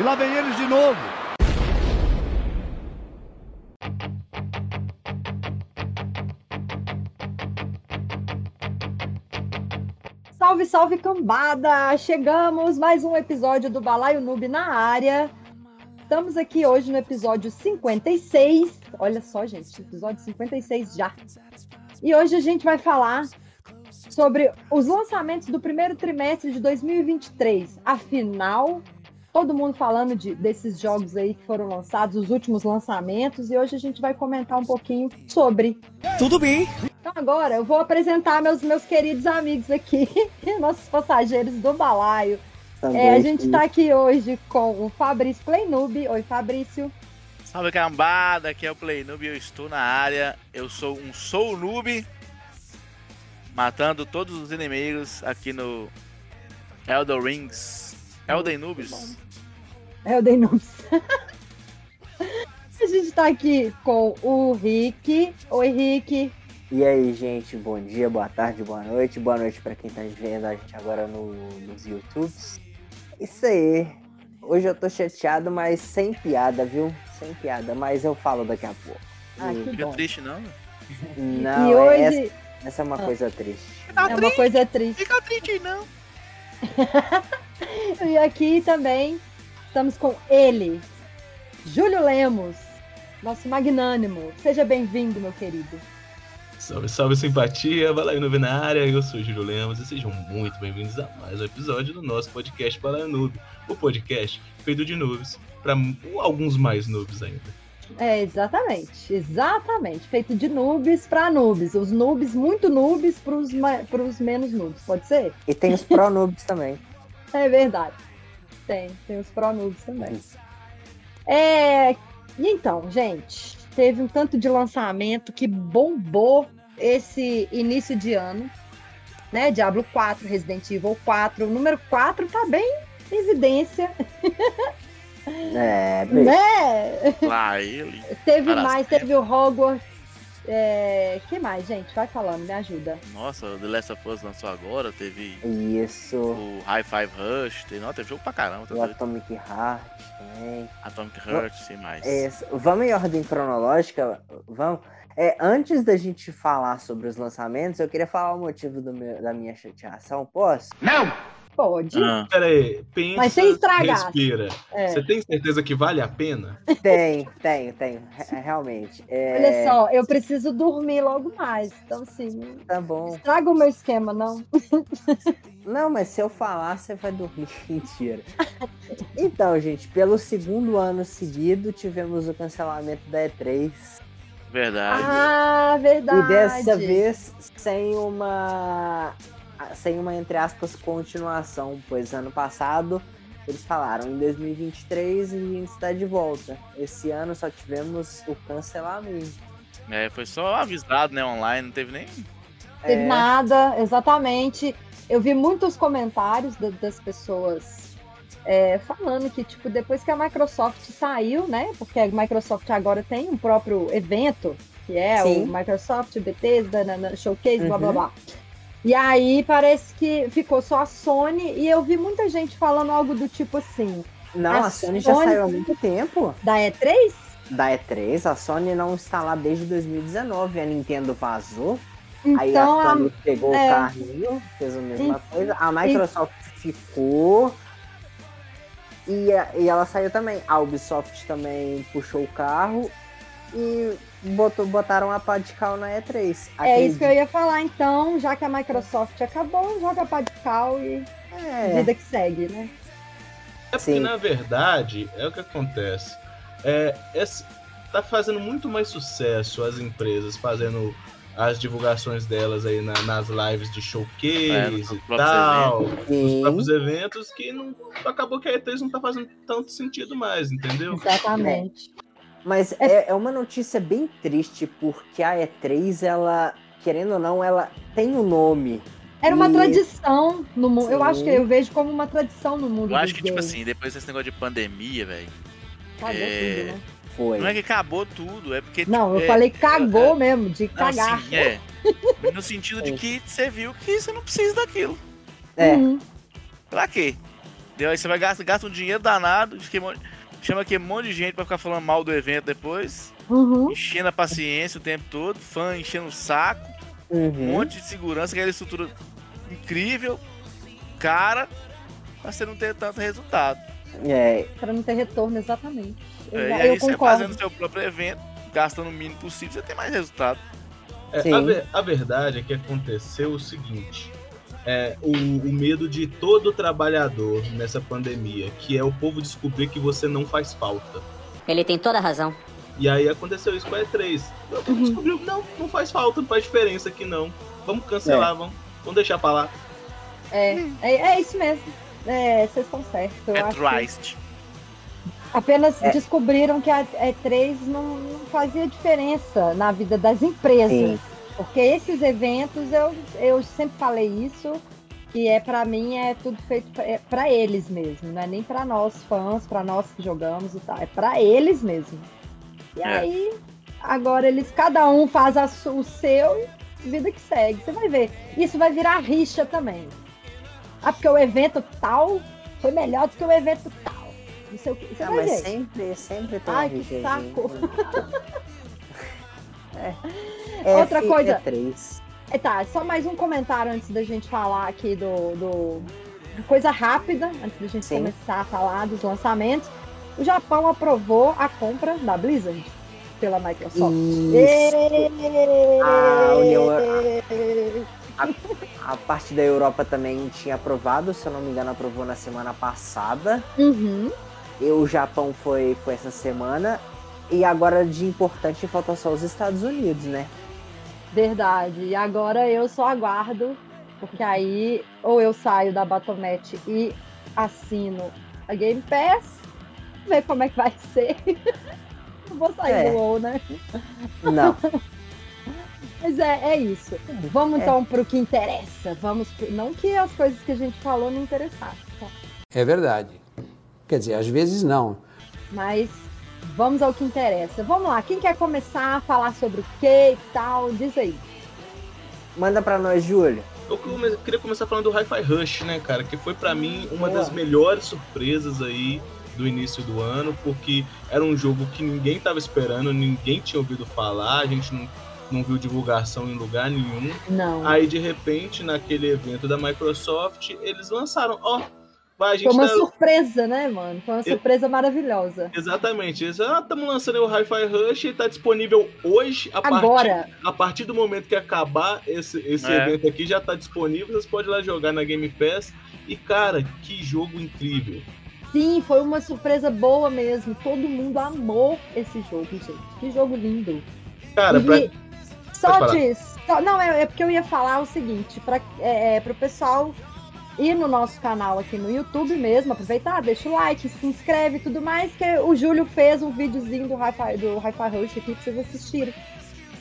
E lá vem eles de novo. Salve, salve cambada! Chegamos mais um episódio do Balaio Noob na área. Estamos aqui hoje no episódio 56. Olha só, gente, episódio 56 já. E hoje a gente vai falar sobre os lançamentos do primeiro trimestre de 2023. Afinal, todo mundo falando de, desses jogos aí que foram lançados, os últimos lançamentos, e hoje a gente vai comentar um pouquinho sobre. Tudo bem. Então agora eu vou apresentar meus, meus queridos amigos aqui, nossos passageiros do balaio. É, a gente está aqui hoje com o Fabrício Playnoob. Oi, Fabrício. Salve cambada, aqui é o Playnoob, eu estou na área. Eu sou um Soul Noob, matando todos os inimigos aqui no Elden Rings. Elden Noobs. Elden Noobs. a gente está aqui com o Rick. Oi, Rick. E aí, gente, bom dia, boa tarde, boa noite. Boa noite para quem tá vendo a gente agora no, nos YouTubes. Isso aí. Hoje eu tô chateado, mas sem piada, viu? Sem piada, mas eu falo daqui a pouco. Ah, que bom. triste não, Não, e é hoje essa, essa é uma Ah. coisa triste. é uma coisa triste. Fica triste não. E aqui também estamos com ele, Júlio Lemos, nosso magnânimo. Seja bem-vindo, meu querido. Salve, salve simpatia, Balaio Noob na área, eu sou o Júlio Lemos e sejam muito bem-vindos a mais um episódio do nosso podcast Balaio Noob, o podcast feito de noobs, para alguns mais noobs ainda. É, exatamente, exatamente. Feito de noobs para noobs. Os noobs, muito noobs para os menos noobs, pode ser? E tem os pro noobs também. É verdade. Tem, tem os pro noobs também. É, e então, gente, teve um tanto de lançamento que bombou esse início de ano, né? Diablo 4, Resident Evil 4, o número 4 tá bem em evidência, É, bem, né? Lá ele. Teve mais, teve o Hogwarts. É, que mais, gente? Vai falando, me ajuda. Nossa, o The Last of Us lançou agora, teve isso. o High Five Rush, teve, não, teve jogo pra caramba, tá O doido? Atomic Heart também. Atomic Heart e mais. É, vamos em ordem cronológica? Vamos. É, antes da gente falar sobre os lançamentos, eu queria falar o motivo do meu- da minha chateação. Posso? Pode. Ah, Pera aí, pensa, Mas sem estragar. respira. É. Você tem certeza que vale a pena? Tenho, tenho, tenho. Re- Realmente. É, Olha só, eu preciso dormir logo mais. Então, assim, não Tá bom. estraga o meu esquema, não. Não, mas se eu falar, você vai dormir. Mentira. Então, gente, pelo segundo ano seguido, tivemos o cancelamento da E3. verdade. Ah, verdade. E dessa vez sem uma. Sem uma, entre aspas, continuação. Pois ano passado eles falaram em 2023 e a gente está de volta. Esse ano só tivemos o cancelamento. É, foi só avisado, né, online, não teve nem... Teve É. nada, exatamente. Eu vi muitos comentários da- das pessoas é, falando que, tipo, depois que a Microsoft saiu, né? Porque a Microsoft agora tem um próprio evento, que é Sim. o Microsoft Bethesda na- na Showcase, blá blá Uhum. blá. E aí parece que ficou só a Sony, e eu vi muita gente falando algo do tipo assim, Não, A a, Sony já Sony- saiu há muito tempo. da E3? Da E3, a Sony não está lá desde 2019. A Nintendo vazou. Aí Então, a a, Sony pegou é. o carrinho, fez a mesma E- coisa. A Microsoft ficou. E, e ela saiu também. A Ubisoft também puxou o carro e botou, botaram a pá de cal na E3. é isso que eu ia falar, então, já que a Microsoft acabou, joga pra de cal e É, vida que segue, né? É porque, Sim. na verdade, é o que acontece. É, esse- tá fazendo muito mais sucesso as empresas fazendo as divulgações delas aí na- nas lives de É, showcase nos e tal, nos sim. próprios eventos, que não, acabou que a E3 não tá fazendo tanto sentido mais, entendeu? Exatamente. Mas é, é uma notícia bem triste, porque a E3, ela, querendo ou não, ela tem um nome. Era uma E- tradição no mundo. Eu acho que eu vejo como uma tradição no mundo. Eu acho que, tipo games. assim, depois desse negócio de pandemia, velho, Cagou é- tudo, né? Foi. não é que acabou tudo, é porque... Não, eu é- falei cagou é- mesmo, de Não, cagar. sim, é. No sentido de que você viu que você não precisa daquilo. É, Uhum. Pra quê? Aí você vai gastar, gasta um dinheiro danado, chama aqui um monte de gente pra ficar falando mal do evento depois. Uhum. Enchendo a paciência o tempo todo, fã enchendo o saco, um Uhum. monte de segurança, aquela estrutura incrível, cara, pra você não ter tanto resultado. É, Pra não ter retorno, exatamente. Eu, É, e eu aí você concordo. fazendo seu próprio evento, gastando o mínimo possível, você tem mais resultado. É, a, ver- a verdade é que aconteceu o seguinte: é, o, o medo de todo trabalhador nessa pandemia, que é o povo descobrir que você não faz falta. Ele tem toda a razão. E aí aconteceu isso com a E3. O povo descobriu, não, não faz falta, não faz diferença aqui não. Vamos cancelar, vamos, vamos deixar pra lá. É, é, é isso mesmo. É, vocês estão certos. Eu é acho apenas É. descobriram que a E3 não, não fazia diferença na vida das empresas. Sim. Porque esses eventos, eu, eu sempre falei isso, que é para mim é tudo feito para eles mesmo, não é nem para nós fãs, para nós que jogamos e tal, é para eles mesmo. E É. aí, agora eles, cada um faz a o seu e vida que segue. Você vai ver. Isso vai virar rixa também. Ah, porque o evento tal foi melhor do que o evento tal. Não sei o que. Você não, vai mas ver. sempre, sempre tem Ai, que saco. É, Outra F- coisa. E3. É, tá, só mais um comentário antes da gente falar aqui do. do... Coisa rápida, antes da gente Sim. começar a falar dos lançamentos. O Japão aprovou a compra da Blizzard pela Microsoft. A União- Êêêê! A parte da Europa também tinha aprovado, se eu não me engano, aprovou na semana passada. Uhum. E o Japão foi, foi essa semana. E agora de importante falta só os Estados Unidos, né? Verdade. E agora eu só aguardo, porque aí ou eu saio da Battle.net e assino a Game Pass, ver como é que vai ser. Não vou sair É. do WoW, né? Não. Mas é, é isso. Vamos É. então pro que interessa. Vamos pro... Não que as coisas que a gente falou não interessassem, tá? É verdade. Quer dizer, às vezes não. mas vamos ao que interessa. Vamos lá, quem quer começar a falar sobre o que e tal? Diz aí. Manda pra nós, Júlio. Eu queria começar falando do Hi-Fi Rush, né, cara? Que foi pra mim uma Boa. das melhores surpresas aí do início do ano, porque era um jogo que ninguém tava esperando, ninguém tinha ouvido falar, a gente não, não viu divulgação em lugar nenhum. Não. Aí, de repente, naquele evento da Microsoft, eles lançaram, ó, vai, a gente Foi uma tá- surpresa, né, mano? Foi uma surpresa maravilhosa. Exatamente, eles ah, estamos lançando aí o Hi-Fi Rush e tá disponível hoje, a partir, Agora, a partir do momento que acabar esse, esse É. evento aqui, já tá disponível, vocês podem ir lá jogar na Game Pass. E, cara, que jogo incrível. sim, foi uma surpresa boa mesmo. Todo mundo amou esse jogo, gente. Que jogo lindo. Cara, E pra, só diz, só- não, é, é porque eu ia falar o seguinte, para é, é, o pessoal ir no nosso canal aqui no YouTube mesmo, aproveitar, deixa o like, se inscreve e tudo mais, que o Júlio fez um videozinho do Hi-Fi do Hi-Fi Rush aqui pra vocês assistirem.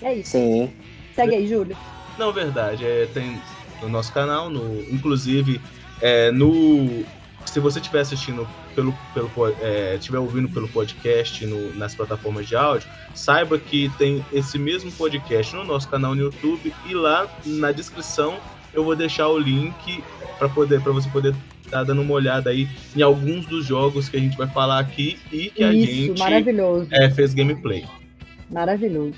É isso. Sim. Segue aí, Júlio. Não, verdade. É, tem no nosso canal, no, inclusive é, no. Se você estiver assistindo pelo, pelo é, estiver ouvindo pelo podcast no- nas plataformas de áudio, saiba que tem esse mesmo podcast no nosso canal no YouTube e lá na descrição eu vou deixar o link para poder para você poder estar dando uma olhada aí em alguns dos jogos que a gente vai falar aqui e que a isso, gente maravilhoso. é, fez gameplay. Maravilhoso.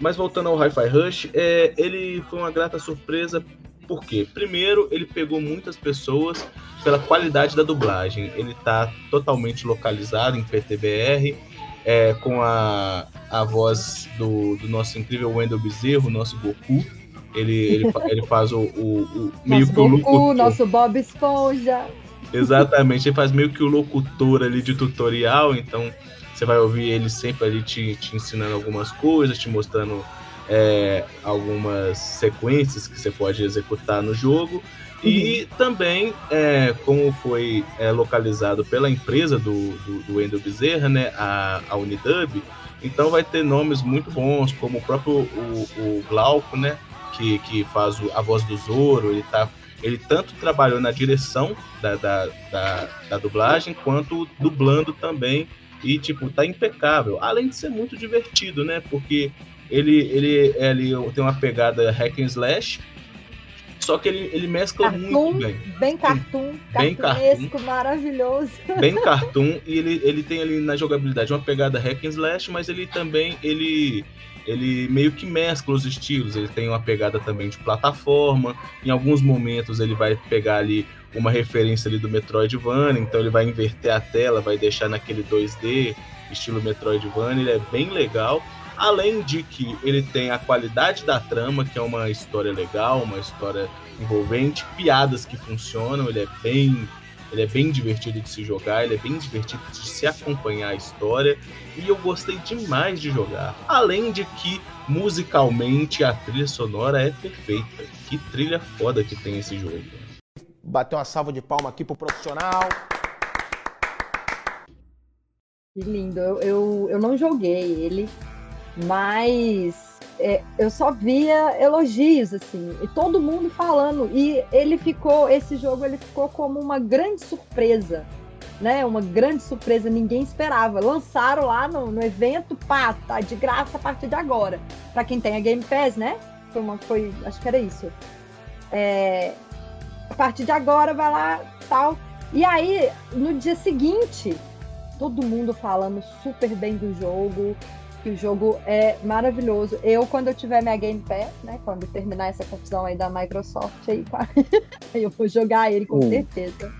Mas voltando ao Hi-Fi Rush, é, ele foi uma grata surpresa. Por quê? Primeiro, ele pegou muitas pessoas pela qualidade da dublagem. Ele tá totalmente localizado em PTBR, é, com a, a voz do, do nosso incrível Wendel Bezerro, nosso Goku. Ele, ele, ele faz o, o- o- meio Nosso que o Goku, locutor. nosso Bob Esponja. Exatamente, ele faz meio que o locutor ali de tutorial, então você vai ouvir ele sempre ali te, te ensinando algumas coisas, te mostrando é, algumas sequências que você pode executar no jogo. E também, é, como foi é, localizado pela empresa do, do, do Wendel Bezerra, né, a, a Unidub, então vai ter nomes muito bons, como o próprio o, o Glauco, né, que, que faz o- a voz do Zoro, ele tá ele tanto trabalhou na direção da, da, da, da dublagem, quanto dublando também. E, tipo, tá impecável. Além de ser muito divertido, né? Porque ele, ele, ele tem uma pegada hack and slash. Só que ele, ele mescla Cartoon, muito bem. bem cartoon, Bem cartunesco, maravilhoso. Bem cartoon. E ele, ele tem ali na jogabilidade uma pegada hack and slash, mas ele também ele, ele meio que mescla os estilos. Ele tem uma pegada também de plataforma. Em alguns momentos ele vai pegar ali uma referência ali do Metroidvania, então ele vai inverter a tela, vai deixar naquele 2D, estilo Metroidvania, ele é bem legal. Além de que ele tem a qualidade da trama, que é uma história legal, uma história envolvente, piadas que funcionam, ele é bem ele é bem divertido de se jogar, ele é bem divertido de se acompanhar a história e eu gostei demais de jogar. Além de que musicalmente a trilha sonora é perfeita. Que trilha foda que tem esse jogo. Bater uma salva de palma aqui pro profissional. Que lindo. Eu, eu, eu não joguei ele, mas é, eu só via elogios, assim, e todo mundo falando. E ele ficou, esse jogo, ele ficou como uma grande surpresa, né? Uma grande surpresa, ninguém esperava. Lançaram lá no, no evento, pá, tá de graça a partir de agora. Para quem tem a Game Pass, né? Foi uma, foi, acho que era isso. É, a partir de agora vai lá, tal. E aí, no dia seguinte, todo mundo falando super bem do jogo, que o jogo é maravilhoso. Eu, quando eu tiver minha Game Pass, né, quando terminar essa confusão aí da Microsoft, aí, eu vou jogar ele com Hum. certeza.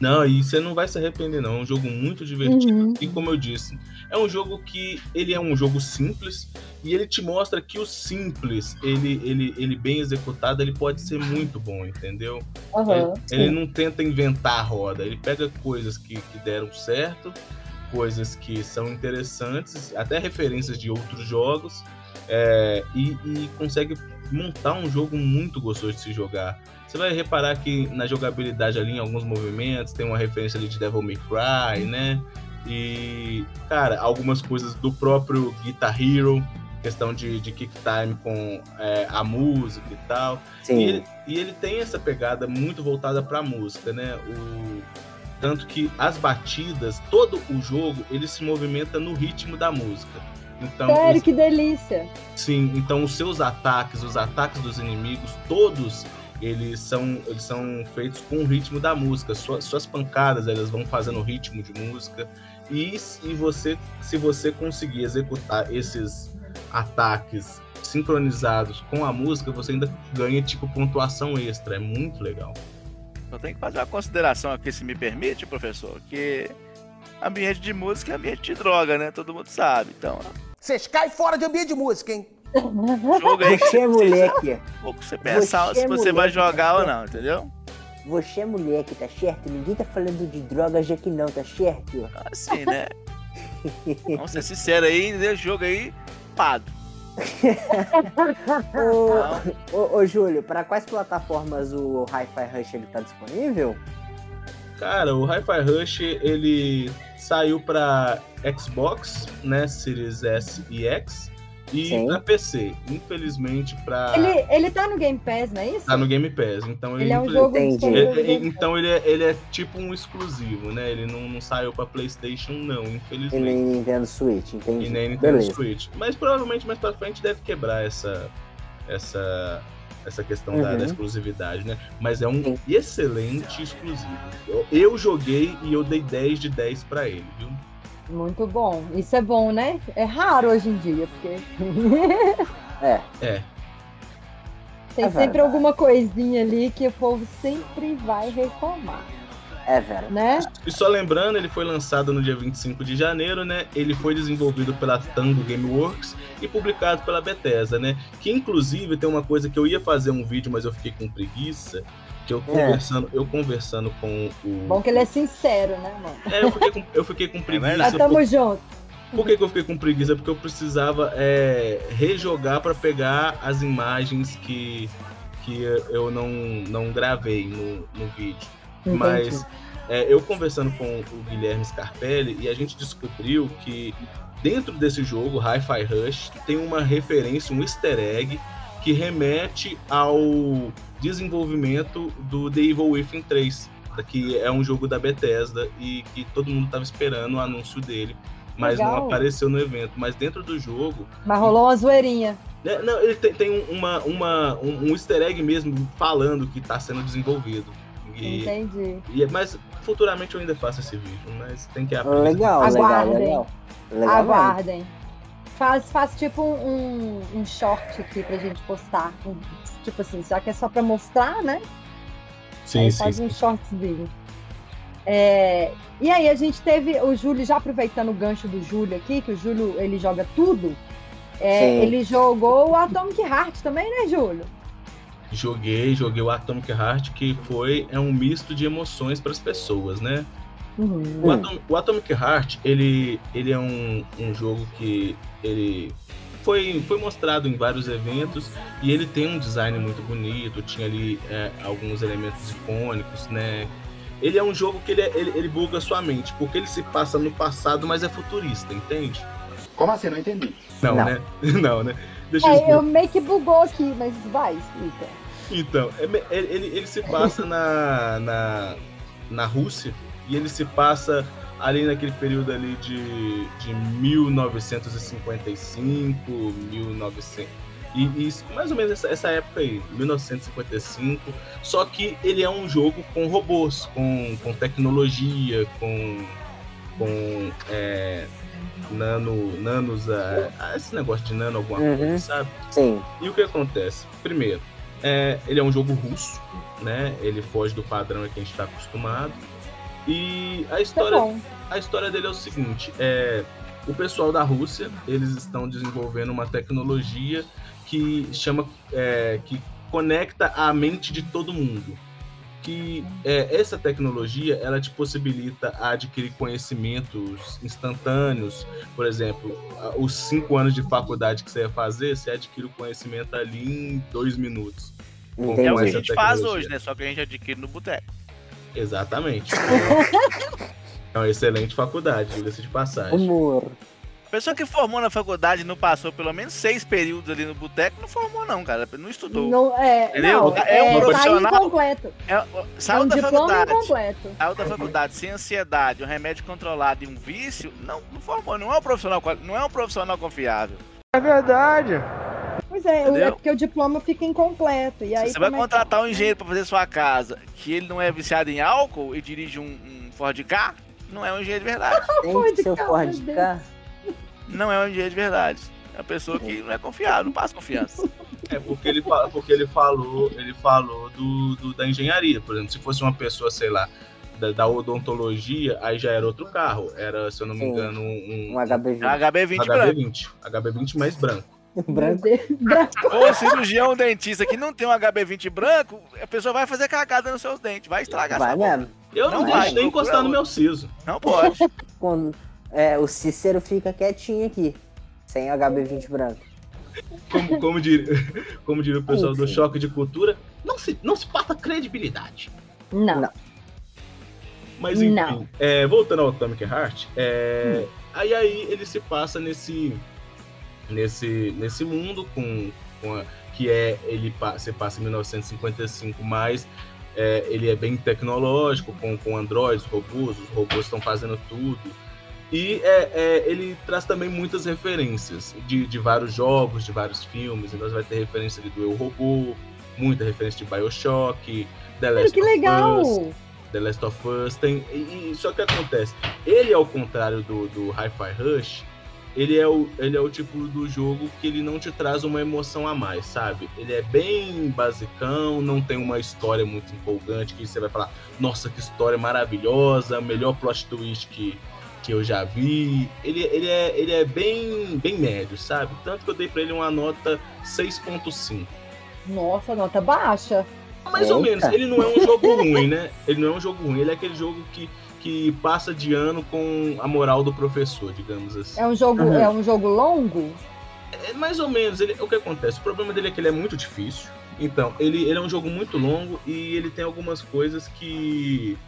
Não, e você não vai se arrepender, não. É um jogo muito divertido. Uhum. E como eu disse, é um jogo que ele é um jogo simples e ele te mostra que o simples, ele, ele, ele bem executado, ele pode ser muito bom, entendeu? Aham. Ele, ele não tenta inventar a roda, ele pega coisas que, que deram certo, coisas que são interessantes, até referências de outros jogos, é, e, e consegue montar um jogo muito gostoso de se jogar. Você vai reparar que na jogabilidade ali, em alguns movimentos, tem uma referência ali de Devil May Cry, né? E, cara, algumas coisas do próprio Guitar Hero, questão de, de kick time com é, a música e tal. E Sim. ele, e ele tem essa pegada muito voltada pra música, né? O, tanto que as batidas, todo o jogo, ele se movimenta no ritmo da música. Então, Sério, os- que delícia. sim, então os seus ataques, os ataques dos inimigos, todos eles são, eles são feitos com o ritmo da música. Suas, suas pancadas, elas vão fazendo ritmo de música. E se você, se você conseguir executar esses ataques sincronizados com a música, você ainda ganha tipo pontuação extra. É muito legal. Eu tenho que fazer uma consideração aqui, se me permite, professor, que ambiente de música é ambiente de droga, né? Todo mundo sabe. Então, Vocês caem fora de ambiente de música, hein? jogo aí que Você é moleque. pouco você pensar Você é se você vai jogar tá ou não, entendeu? Você é moleque, tá certo? Ninguém tá falando de drogas aqui não, tá certo? Assim, né? Vamos ser sinceros aí, esse jogo aí, pado. Ô, ô, ô, Júlio, pra quais plataformas o Hi-Fi Rush ele tá disponível? Cara, o Hi-Fi Rush ele saiu para Xbox, né, Series S e X e Sim. para PC. Infelizmente para Ele, ele tá no Game Pass, não é isso? tá no Game Pass, então ele, Ele é um jogo ele- Pass. então ele é, ele é tipo um exclusivo, né? Ele não, não saiu para PlayStation não, E infelizmente. nem Nintendo Switch, E entendi. nem Nintendo Beleza. Switch. Mas provavelmente mais pra frente deve quebrar essa essa essa questão da, Uhum. da exclusividade, né? Mas é um Sim. excelente exclusivo. Eu, eu joguei e eu dei 10 de 10 pra ele, viu? Muito bom. Isso é bom, né? É raro hoje em dia, porque É, É, tem É sempre verdade. alguma coisinha ali que o povo sempre vai reclamar, é verdade. né? E só lembrando, ele foi lançado no dia 25 de janeiro, né? Ele foi desenvolvido pela Tango Gameworks e publicado pela Bethesda, né? Que inclusive tem uma coisa que eu ia fazer um vídeo, mas eu fiquei com preguiça. Que eu conversando, eu conversando com o. Bom que ele é sincero, né, mano? É, eu fiquei com, eu fiquei com preguiça. verdade. Mas tamo junto. Por que, que eu fiquei com preguiça? Porque eu precisava é, rejogar para pegar as imagens que, que eu não, não gravei no, no vídeo. Entendi. Mas é, eu conversando com o Guilherme Scarpelli e a gente descobriu que dentro desse jogo, Hi-Fi Rush, tem uma referência, um easter egg que remete ao desenvolvimento do The Evil Within 3, que é um jogo da Bethesda e que todo mundo estava esperando o anúncio dele, mas não Legal. apareceu no evento. Mas dentro do jogo, Mas rolou uma zoeirinha. É, não, ele tem, tem uma, uma, um, um easter egg mesmo falando que tá sendo desenvolvido. E, Entendi. e, é- mas futuramente eu ainda faço esse vídeo, mas tem que aprender. Legal, legal, Aguardem. legal. Legal mesmo. Aguardem. Faz, faz tipo um, um short aqui pra gente postar. Um- tipo assim, já que é só pra mostrar, né? Sim, aí sim. faz um shortzinho. É, e aí a gente teve o Júlio, já aproveitando o gancho do Júlio aqui, que o Júlio ele joga tudo. é, ele jogou o Atomic Heart também, né, Júlio? Joguei, joguei o Atomic Heart, que foi é um misto de emoções para as pessoas, né? Uhum. O, Atom- o Atomic Heart, ele, ele é um, um jogo que ele foi, foi mostrado em vários eventos e ele tem um design muito bonito, tinha ali é, alguns elementos icônicos, né? Ele é um jogo que ele, é- ele, ele buga a sua mente, porque ele se passa no passado, mas é futurista, entende? Como assim? Não entendi. Não, Não. né? Não, né? Deixa eu É, explicar. eu meio que bugou aqui, mas vai, explica. Então, é me- ele, ele, ele se passa na, na, na Rússia e ele se passa ali naquele período ali de, de 1955, 1900 e, e mais ou menos essa, essa época aí, 1955. Só que ele é um jogo com robôs, com, com tecnologia, com com é, nano, nanos, é, esse negócio de nano alguma Uhum. coisa, sabe? Sim. E o que acontece? Primeiro, é, ele é um jogo russo, né? Ele foge do padrão que a gente está acostumado. E a Tá história, bom. a história dele é o seguinte: é, o pessoal da Rússia eles estão desenvolvendo uma tecnologia que chama, é, que conecta a mente de todo mundo. Que é, essa tecnologia ela te possibilita adquirir conhecimentos instantâneos. Por exemplo, os cinco anos de faculdade que você ia fazer, você adquire o conhecimento ali em dois minutos. É o que a gente faz hoje, né? Só que a gente adquire no boteco. Exatamente. É uma excelente faculdade, diga-se de passagem. Humor. A pessoa que formou na faculdade e não passou pelo menos seis períodos ali no boteco, não formou não, cara. Não estudou. Não, é, Entendeu? não, É um é, tá profissional. incompleto. É, É saiu um da faculdade. incompleto. Saiu da faculdade sem ansiedade, um remédio controlado e um vício, não, não formou. Não é um profissional, não é um profissional confiável. Pois é, Entendeu? é porque o diploma fica incompleto. E aí você vai é contratar um engenheiro pra fazer sua casa, que ele não é viciado em álcool e dirige um, um Ford Ka, não é um engenheiro de verdade. Tem Ford Ka. Não é um engenheiro de verdade. É uma pessoa que não é confiável, não passa confiança. É porque ele, porque ele falou, ele falou do, do- da engenharia. Por exemplo, se fosse uma pessoa, sei lá, da, da odontologia, aí já era outro carro. Era, se eu não me engano, um, Um É HB20 um HB20 branco. HB20. HB20 mais branco. branco. Ou cirurgião um dentista que não tem um HB20 branco, a pessoa vai fazer cagada nos seus dentes, vai estragar Vai mesmo. Eu não, Não deixo vai, nem encostar no meu siso. Não pode. Quando, é, o Cícero fica quietinho aqui. Sem HB20 branco. Como, como, diria, como diria o pessoal do Enfim. choque de cultura, não se, não se passa credibilidade. Não. Não. Mas enfim, Não. é, voltando ao Atomic Heart, é, Hum. aí, aí ele se passa nesse, nesse, nesse mundo com, com a- que é ele se passa em 1955, mas é, ele é bem tecnológico com, com androides, robôs, os robôs estão fazendo tudo. E é, é, ele traz também muitas referências de, de vários jogos, de vários filmes. Então vai ter referência do Eu Robô, muita referência de Bioshock, The Last que of legal! Us. The Last of Us tem. E, e só que acontece, ele ao contrário do, do Hi-Fi Rush, ele é, o, ele é o tipo do jogo que ele não te traz uma emoção a mais, sabe? Ele é bem basicão, não tem uma história muito empolgante que você vai falar, nossa, que história maravilhosa, melhor plot twist que, que eu já vi. Ele, ele, é, ele é bem, bem médio, sabe? Tanto que eu dei pra ele uma nota 6.5. Nossa, nota baixa. Mais ou Eita. menos. Ele não é um jogo ruim, né? Ele não é um jogo ruim. Ele é aquele jogo que, que passa de ano com a moral do professor, digamos assim. É um jogo, Uhum. é um jogo longo? É mais ou menos. Ele, o que acontece? O problema dele é que ele é muito difícil. Então, ele, ele é um jogo muito longo e ele tem algumas coisas que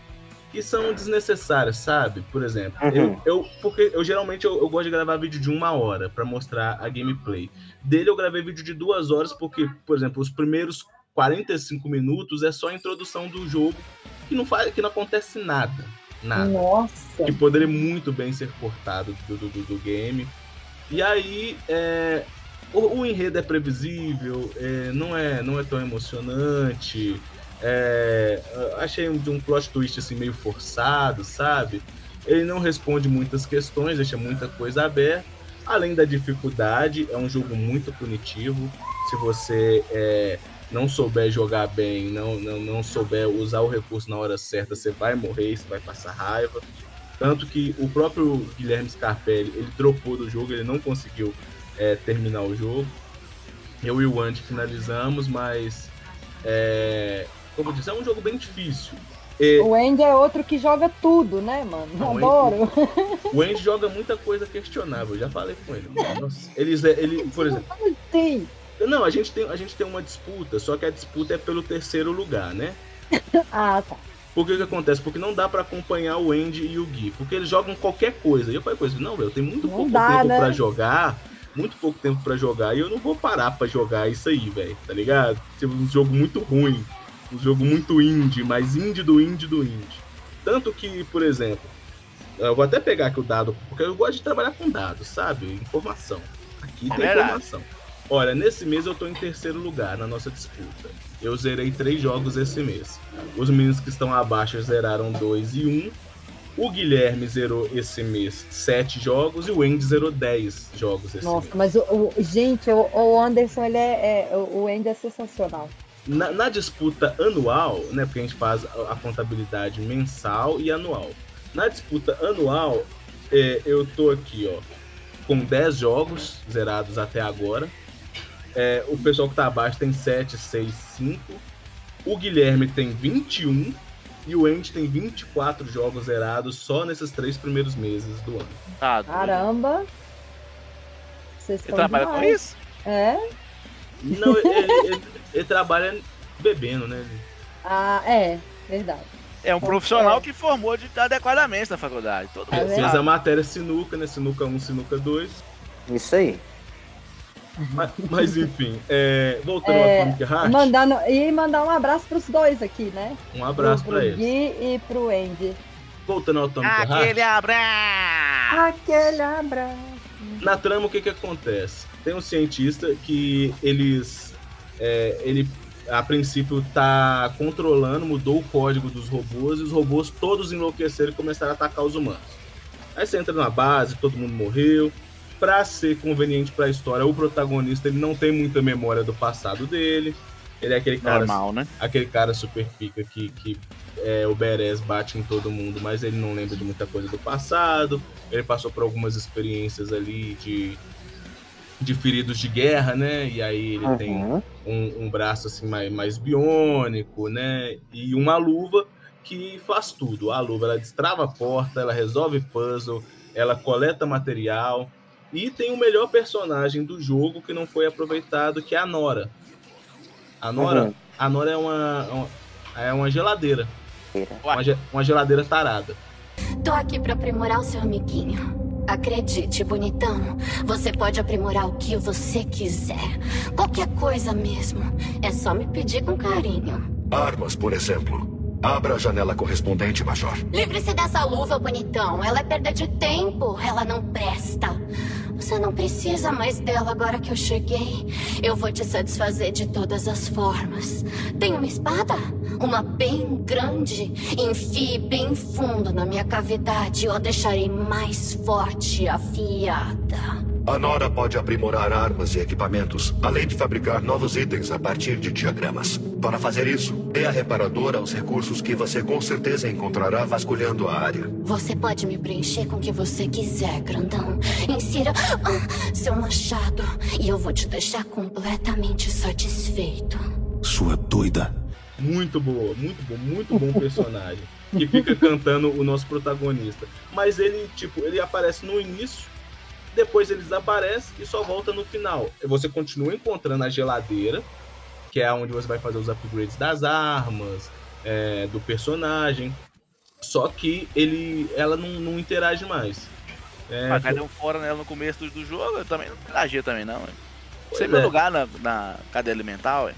que são desnecessárias, sabe? Por exemplo, Uhum. eu, eu porque eu geralmente eu, eu gosto de gravar vídeo de uma hora pra mostrar a gameplay. Dele eu gravei vídeo de duas horas porque, por exemplo, os primeiros 45 minutos é só a introdução do jogo que não faz, que não acontece nada, nada Nossa. que poderia muito bem ser cortado do, do, do- game. E aí, é, o, o enredo é previsível, é, não, é, não é tão emocionante. É, achei de um plot twist assim meio forçado, sabe? Ele não responde muitas questões, deixa muita coisa aberta. Além da dificuldade, é um jogo muito punitivo. Se você é, não souber jogar bem, não, não, não souber usar o recurso na hora certa, você vai morrer, você vai passar raiva. Tanto que o próprio Guilherme Scarpelli, ele dropou do jogo, ele não conseguiu é, terminar o jogo. Eu e o Andy finalizamos, mas é, como eu disse, é um jogo bem difícil. E... O Andy é outro que joga tudo, né, mano? Não, Adoro. O Andy joga muita coisa questionável, já falei com ele. Nossa, eles, ele, por exemplo. Tem. Não, a gente, tem, a gente tem uma disputa, só que a disputa é pelo terceiro lugar, né? ah, tá. Por que que acontece? Porque não dá para acompanhar o Andy e o Gui, porque eles jogam qualquer coisa. E eu falei coisa, não, velho, tem muito não pouco dá, tempo né? para jogar, muito pouco tempo para jogar, e eu não vou parar para jogar isso aí, velho, tá ligado? Tipo, um jogo muito ruim, um jogo muito indie, mas indie do indie do indie. Tanto que, por exemplo, eu vou até pegar aqui o dado, porque eu gosto de trabalhar com dados, sabe? Informação. Aqui é tem verdade. informação. Olha, nesse mês eu tô em terceiro lugar na nossa disputa. Eu zerei três jogos esse mês. Os meninos que estão abaixo zeraram dois e um. O Guilherme zerou esse mês sete jogos e o Andy zerou dez jogos esse Nossa, mês. mas o, o gente, o, o, Anderson, ele é, é, o Andy é sensacional. Na, na, disputa anual, né, porque a gente faz a, a contabilidade mensal e anual. Na disputa anual, é, eu tô aqui, ó, com 10 jogos zerados até agora. É, o pessoal que tá abaixo tem 7, 6, 5. O Guilherme tem 21 e o Andy tem 24 jogos zerados só nesses três primeiros meses do ano. Ah, Caramba! Vocês Você trabalha demais. com isso? É? Não, ele, ele, ele, trabalha bebendo, né? Ah, é, verdade. É um profissional é. que formou de, adequadamente na faculdade. Todo é, fez a matéria Sinuca, né? Sinuca 1, Sinuca 2. Isso aí. Mas, mas enfim, é, voltando é, ao Atomic Heart. Mandando, e mandar um abraço para os dois aqui, né? Um abraço para eles. Gui e pro Andy. Voltando ao Atomic Aquele Heart. Aquele abraço! Aquele abraço. Na trama, o que que acontece? Tem um cientista que eles. É, ele a princípio tá controlando, mudou o código dos robôs e os robôs todos enlouqueceram e começaram a atacar os humanos. Aí você entra na base, todo mundo morreu para ser conveniente para a história, o protagonista ele não tem muita memória do passado dele. Ele é aquele cara, Normal, né? aquele cara super pica que, que é, o Beres bate em todo mundo, mas ele não lembra de muita coisa do passado. Ele passou por algumas experiências ali de, de feridos de guerra, né? E aí ele uhum. tem um, um, braço assim mais, mais biônico, né? E uma luva que faz tudo. A luva ela destrava a porta, ela resolve puzzle, ela coleta material. E tem o melhor personagem do jogo que não foi aproveitado, que é a Nora. A Nora, uhum. a Nora é uma, uma, é uma geladeira. Uma, uma geladeira tarada. Tô aqui para aprimorar o seu amiguinho. Acredite, bonitão, você pode aprimorar o que você quiser. Qualquer coisa mesmo. É só me pedir com carinho. Armas, por exemplo. Abra a janela correspondente, Major. Livre-se dessa luva, bonitão. Ela é perda de tempo. Ela não presta. Você não precisa mais dela agora que eu cheguei. Eu vou te satisfazer de todas as formas. Tem uma espada? Uma bem grande. Enfie bem fundo na minha cavidade. Eu a deixarei mais forte e afiada. A Nora pode aprimorar armas e equipamentos, além de fabricar novos itens a partir de diagramas. Para fazer isso, dê a reparadora os recursos que você com certeza encontrará vasculhando a área. Você pode me preencher com o que você quiser, grandão. Insira ah, seu machado e eu vou te deixar completamente satisfeito. Sua doida. Muito boa, muito bom, muito bom personagem. que fica cantando o nosso protagonista. Mas ele, tipo, ele aparece no início depois ele desaparece e só volta no final. Você continua encontrando a geladeira, que é onde você vai fazer os upgrades das armas, é, do personagem. Só que ele, ela não, não interage mais. É, Mas cadê um fora nela no começo do, do jogo? Eu também não interagia também, não. Sempre é. lugar na, na cadeia alimentar, ué.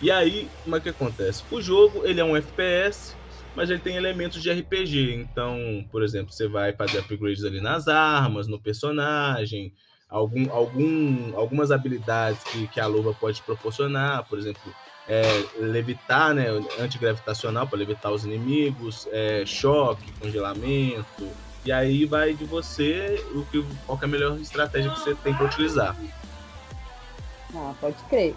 E aí, como é que acontece? O jogo, ele é um FPS, mas ele tem elementos de RPG. Então, por exemplo, você vai fazer upgrades ali nas armas, no personagem, algum, algum, algumas habilidades que, que a luva pode proporcionar, por exemplo, é, levitar, né, antigravitacional para levitar os inimigos, é, choque, congelamento, e aí vai de você o que, qual que é a melhor estratégia que você tem para utilizar. Ah, pode crer.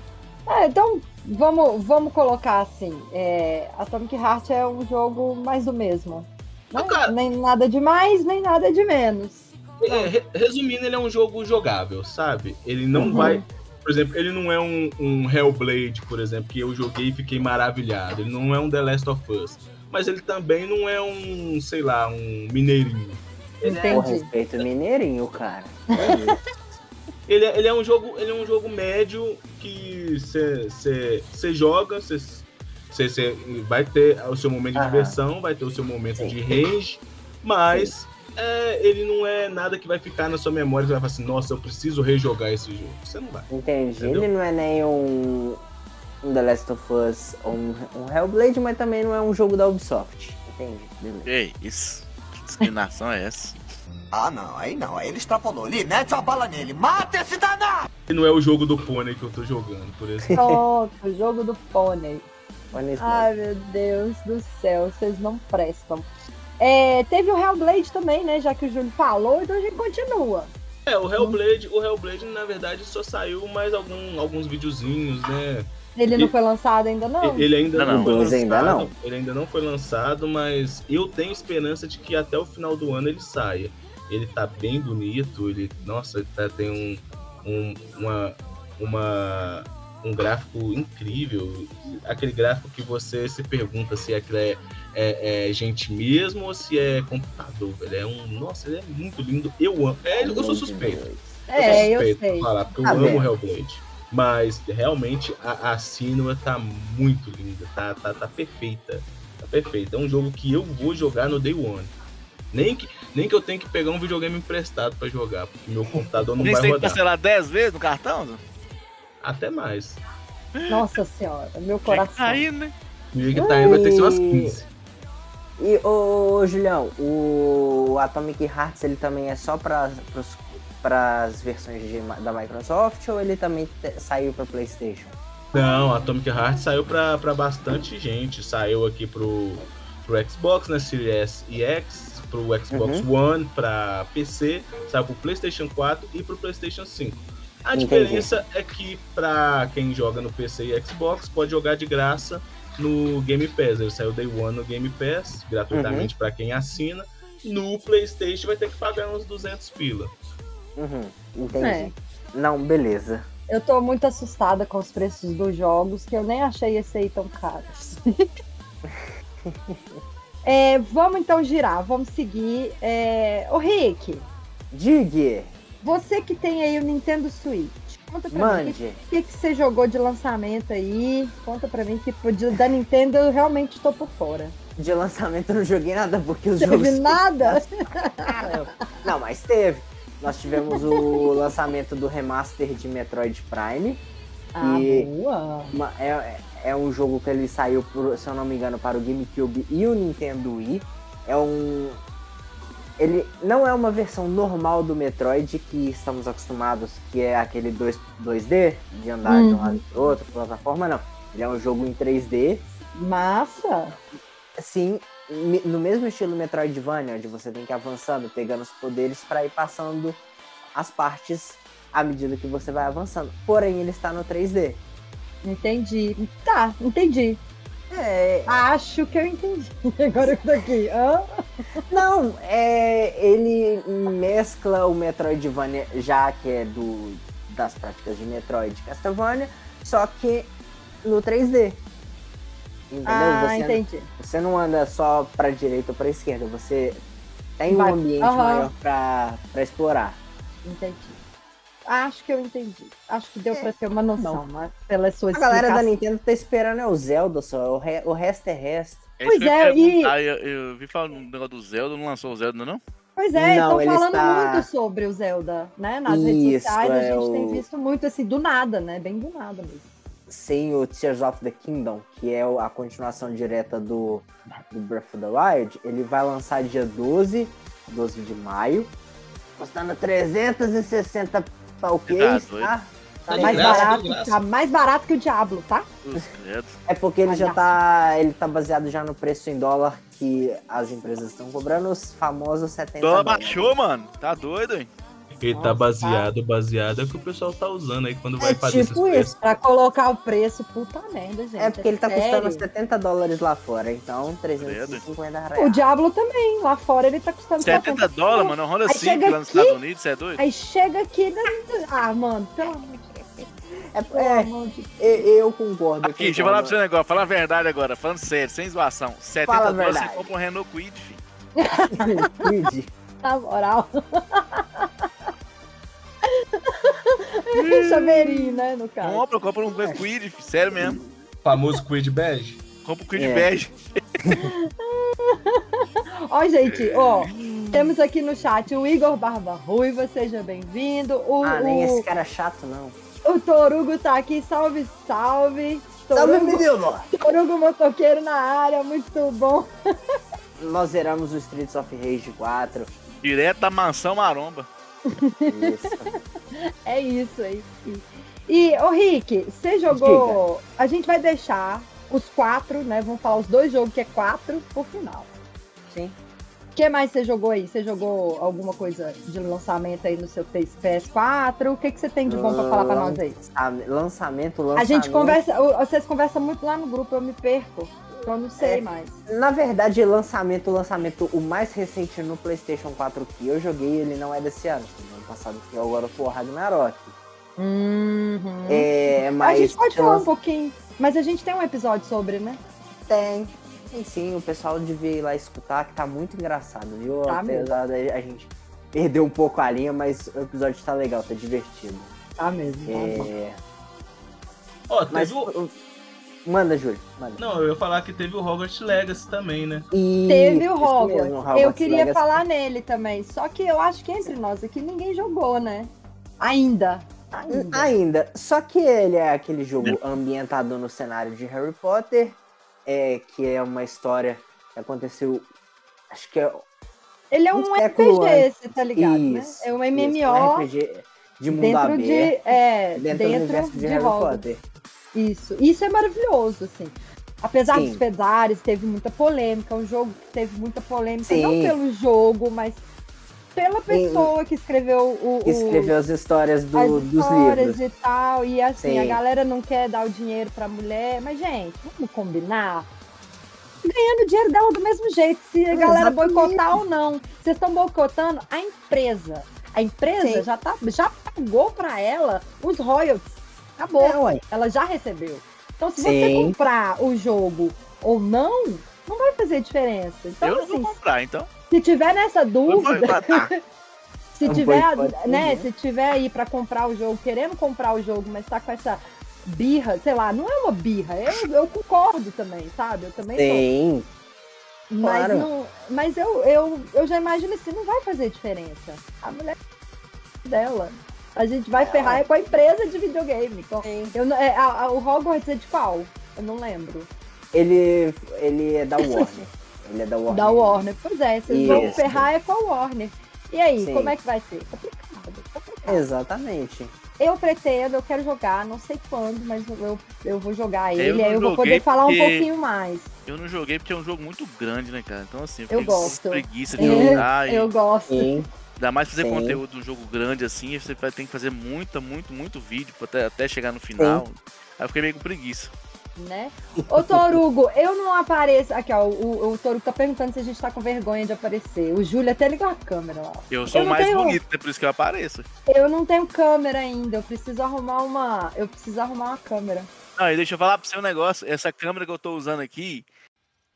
É, então, vamos, vamos colocar assim: é, Atomic Heart é um jogo mais do mesmo. Né? Ah, cara. Nem nada de mais, nem nada de menos. É, re- resumindo, ele é um jogo jogável, sabe? Ele não Uhum. vai. Por exemplo, ele não é um, um Hellblade, por exemplo, que eu joguei e fiquei maravilhado. Ele não é um The Last of Us. Mas ele também não é um, sei lá, um Mineirinho. Ele é, Com Entendi. respeito mineirinho, cara. é, ele é um jogo, ele é um jogo médio que você joga, você vai ter o seu momento de diversão, vai ter o seu momento Sim. de range, mas é, ele não é nada que vai ficar na sua memória, você vai falar assim, nossa, eu preciso rejogar esse jogo. Você não vai. Entendi. Entendeu? Ele não é nem um, um The Last of Us ou um, um Hellblade, mas também não é um jogo da Ubisoft. Entendi. Beleza. Ei, isso. Que discriminação é essa? Ah, não, aí não. Aí ele extrapolou. Lee, mete uma bala nele. Mata esse danado! Não é o jogo do pônei que eu tô jogando, por exemplo. Pronto, jogo do pônei. Ai, meu Deus do céu, vocês não prestam. É, teve o Hellblade também, né? Já que o Júlio falou, então a gente continua. É, o Hellblade, o Hellblade, na verdade, só saiu mais algum, alguns videozinhos, né? Ele não E- foi lançado ainda, não? Ele ainda Não, não, foi não. lançado. Ainda não. Ele ainda não foi lançado, mas eu tenho esperança de que até o final do ano ele saia. Ele tá bem bonito, ele, nossa, ele tá, tem um, um, uma, uma, um gráfico incrível. Aquele gráfico que você se pergunta se aquilo é, é, é gente mesmo ou se é computador, velho. É um, nossa, ele é muito lindo. Eu amo. É, eu sou suspeito. É, eu sou suspeito sei. pra falar, porque eu Tá amo. Hellblade. Mas realmente a, a Sinua tá muito linda, tá, tá, tá perfeita. Tá perfeita. É um jogo que eu vou jogar no Day One. Nem que, nem que eu tenha que pegar um videogame emprestado pra jogar, porque meu computador não Nem vai tem que rodar. cancelar 10 vezes no cartão? Zé? Até mais. Nossa senhora, meu coração. cair, né? O que tá indo vai ter que ser umas Ui. 15. E, ô, ô, Julião, o Atomic Hearts ele também é só para as versões de- da Microsoft ou ele também te- saiu para PlayStation? Não, Atomic Heart saiu pra, pra bastante gente. Saiu aqui pro, pro Xbox, né? Series S e X, pro Xbox One, pra PC, saiu pro PlayStation 4 e pro PlayStation 5. A Entendi. diferença é que pra quem joga no PC e Xbox, pode jogar de graça no Game Pass. Ele saiu Day One no Game Pass, gratuitamente pra quem assina. No PlayStation vai ter que pagar uns 200 pila. Uhum, entendi. É. Não, beleza. Eu tô muito assustada com os preços dos jogos, que eu nem achei esse aí tão caros. É, vamos então girar, vamos seguir. É... Ô Rick, Dig, você que tem aí o Nintendo Switch, conta pra mim o mande. que, que, você jogou de lançamento aí. Conta pra mim que de- da Nintendo eu realmente tô por fora. De lançamento eu não joguei nada porque os Teve jogos. nada? Caramba. Não, mas teve. Nós tivemos o lançamento do remaster de Metroid Prime. Ah, E- boa. Uma- é, é- um jogo que ele saiu, se eu não me engano, para o GameCube e o Nintendo Wii. É um. Ele não é uma versão normal do Metroid que estamos acostumados, que é aquele 2, 2D, de andar de um Uhum. lado para outro, plataforma, não. Ele é um jogo em 3D, Massa. Sim, no mesmo estilo Metroidvania, onde você tem que ir avançando, pegando os poderes para ir passando as partes à medida que você vai avançando. Porém, ele está no 3D. Entendi. Tá, entendi. É, Acho que eu entendi. Agora que tô aqui. Hã? não, é, ele mescla o Metroidvania, já que é do, das práticas de Metroid e Castlevania, só que no 3D. Entendeu? Ah, você, entendi. você não anda só para direita ou para esquerda, você tem um Vai- ambiente Aham. maior para explorar. Entendi. Acho que eu entendi. Acho que deu pra ter uma noção, mas pela sua A galera da. Nintendo tá esperando é o Zelda só, o, re- o resto é resto. É Pois é, e- perguntar, Eu, eu vi falando um negócio do Zelda, não lançou o Zelda, não? Pois é, Não, estão falando está- muito sobre o Zelda, né? Nas redes Isso, sociais a é gente tem o- visto muito assim, do nada, né? Bem do nada mesmo. Sem o Tears of the Kingdom, que é a continuação direta do, do Breath of the Wild, ele vai lançar dia 12, 12 de maio, custando 360 Tá ok, Tá tá? Tá Tá mais graça, barato, graça. tá mais barato que o Diablo, tá? É porque ele já tá. Ele tá baseado já no preço em dólar que as empresas estão cobrando, os famosos 70 Dólar dólares. baixou, mano. Tá doido, hein? Ele tá Nossa, baseado, baseado é o que o pessoal tá usando aí quando vai É fazer tipo esses isso. Pra colocar o preço, puta merda, gente. É porque ele tá sério. custando 70 dólares lá fora, então 350 O reais. Diablo também, lá fora ele tá custando 70 dólares, mano. É Honda Aí Civic chega lá nos aqui- Estados Unidos, você é doido? Aí chega aqui, né? ah, mano, pelo amor de Deus. É, é, eu, concordo. Aqui, deixa eu falar pra você um negócio. Fala a verdade agora, falando sério, sem zoação. 70 Fala dólares você compra um Renault Kwid, filho. Cuide. Na moral. Chaveirinho, né, no caso. Compra, compra um filho. Sério mesmo. famoso Quid Bege. Compra um Kwid É. bege. Ó, gente, ó, temos aqui no chat o Igor Barba Ruiva, seja bem-vindo. O, Ah, nem esse o, cara chato, não. o Torugo tá aqui, salve, salve. Salve, Torugo, menino! Torugo Motoqueiro na área, muito bom. Nós zeramos o Streets of Rage 4. Direto da mansão maromba. Isso. É isso, é isso. E, ô Rick, você jogou. A gente vai deixar os quatro, né? Vamos falar os dois jogos que é quatro por final. Sim. O que mais você jogou aí? Você jogou alguma coisa de lançamento aí no seu PS4? O que, que você tem de bom pra falar pra nós aí? Lançamento, lançamento. A gente conversa, vocês conversam muito lá no grupo, eu me perco. Eu não sei É. mais. Na verdade, lançamento, lançamento, o mais recente no PlayStation 4 que eu joguei, ele não é desse ano. do ano passado, que é o God of War Ragnarok. Uhum. É, mas. a gente pode falar um pouquinho. Mas a gente tem um episódio sobre, né? Tem. Sim, sim, o pessoal devia ir lá escutar, que tá muito engraçado, viu? Tá Apesar da a gente perder um pouco a linha, mas o episódio tá legal, tá divertido. Tá mesmo. tá. É... Ó, teve Mas. o... Manda, Júlio. Manda. Não, eu ia falar que teve o Hogwarts Legacy também, né? E... Teve o Hogwarts. mesmo, eu Hogwarts queria Legacy. falar nele também. Só que eu acho que entre nós aqui ninguém jogou, né? Ainda. Ainda. Ainda. Só que ele é aquele jogo ambientado no cenário de Harry Potter, é, que é uma história que aconteceu. Acho que é Ele é um um RPG, antes. você tá ligado, Isso, né? É um isso, MMO RPG de mundo dentro aberto. de. É, dentro, dentro, do universo de, de Harry Hogwarts. Potter. Isso. Isso é maravilhoso, assim. Apesar Sim. dos pesares, teve muita polêmica. Um jogo que teve muita polêmica, não Sim. pelo jogo, mas pela pessoa que escreveu o. O- escreveu as histórias do- as dos histórias livros. e tal. E assim, Sim. a galera não quer dar o dinheiro pra mulher. Mas, gente, vamos combinar? Ganhando dinheiro dela do mesmo jeito, se a galera Exatamente. boicotar ou não. Vocês estão boicotando a empresa. A empresa Sim. já, tá, já pagou pra ela os royalties. Acabou. É, ué. Ela já recebeu. Então, se você Sim. comprar o jogo ou não, não vai fazer diferença. Então, eu não vou assim, comprar, então. se tiver nessa dúvida, se Um tiver, né, se tiver aí pra comprar o jogo, querendo comprar o jogo, mas tá com essa birra, sei lá, não é uma birra, eu, eu concordo também, sabe? Eu também tô. Tem. Mas, claro. não, mas eu, eu, eu já imagino assim, não vai fazer diferença. A mulher dela. A gente vai ferrar é com a empresa de videogame. Então, eu, é, a- a- o Hogwarts é de qual? Eu não lembro. Ele, ele é da Warner. Ele é da Warner. Da Warner. Pois é, vocês vão Isso. ferrar é com a Warner. E aí, Sim. como é que vai ser? Complicado, complicado. Exatamente. Eu pretendo, eu quero jogar, não sei quando, mas eu, eu vou jogar Eu ele, não aí eu vou poder falar um pouquinho mais. Eu não joguei porque é um jogo muito grande, né, cara? Então, assim, Eu com gosto. preguiça de É, jogar. E Eu gosto. Sim. Ainda mais fazer Sim. conteúdo de um jogo grande assim, você vai ter que fazer muita, muito, muito vídeo até, até chegar no final. Aí eu fiquei meio com preguiça. né? Ô Torugo, eu não apareço. Aqui, ó, o, o Torugo tá perguntando se a gente tá com vergonha de aparecer. O Júlio até ligou a câmera lá. Eu sou Eu mais tenho- bonito, né? Por isso que eu apareço. Eu não tenho câmera ainda, eu preciso arrumar uma. Eu preciso arrumar uma câmera. Não, e deixa eu falar pra você um negócio. Essa câmera que eu tô usando aqui.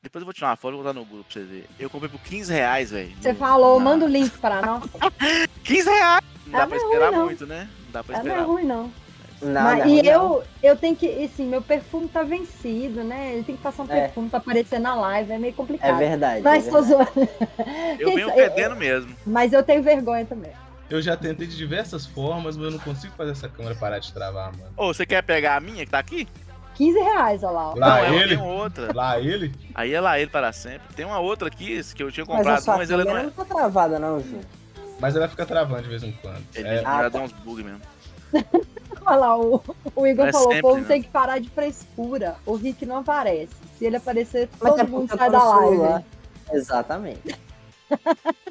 Depois eu vou tirar uma foto e vou botar no grupo pra você ver. Eu comprei por 15 reais, velho. Você no- falou, na- manda o link para nós. 15 reais! Não Ah, dá pra é esperar ruim, muito, né? Não dá pra É, não é esperar. ruim, não. Não, Mas- não, e não. eu, eu tenho que, assim, meu perfume tá vencido, né? Ele tem que passar um É. perfume pra aparecer na live, é meio É complicado. verdade. Mas é tô verdade. zoando. Eu venho sa- perdendo mesmo. Mas eu tenho vergonha também. Eu já tentei de diversas formas, mas eu não consigo fazer essa câmera parar de travar, mano. Ô, você quer pegar a minha que tá aqui? 15 reais, olha lá. ó. Lá não, eu ele? outra. Lá ele? Aí é lá ele para sempre. Tem uma outra aqui que eu tinha Mas a comprado, sua mas ela não é. não tá travada, não, Ju. Mas ela fica travando de vez em quando. Ele É, Ah, dá tá. uns bug mesmo. Olha lá, o, o Igor É falou: o sempre, povo né? tem que parar de frescura. O Rick não aparece. Se ele aparecer, Mas todo é mundo sai da live. Exatamente.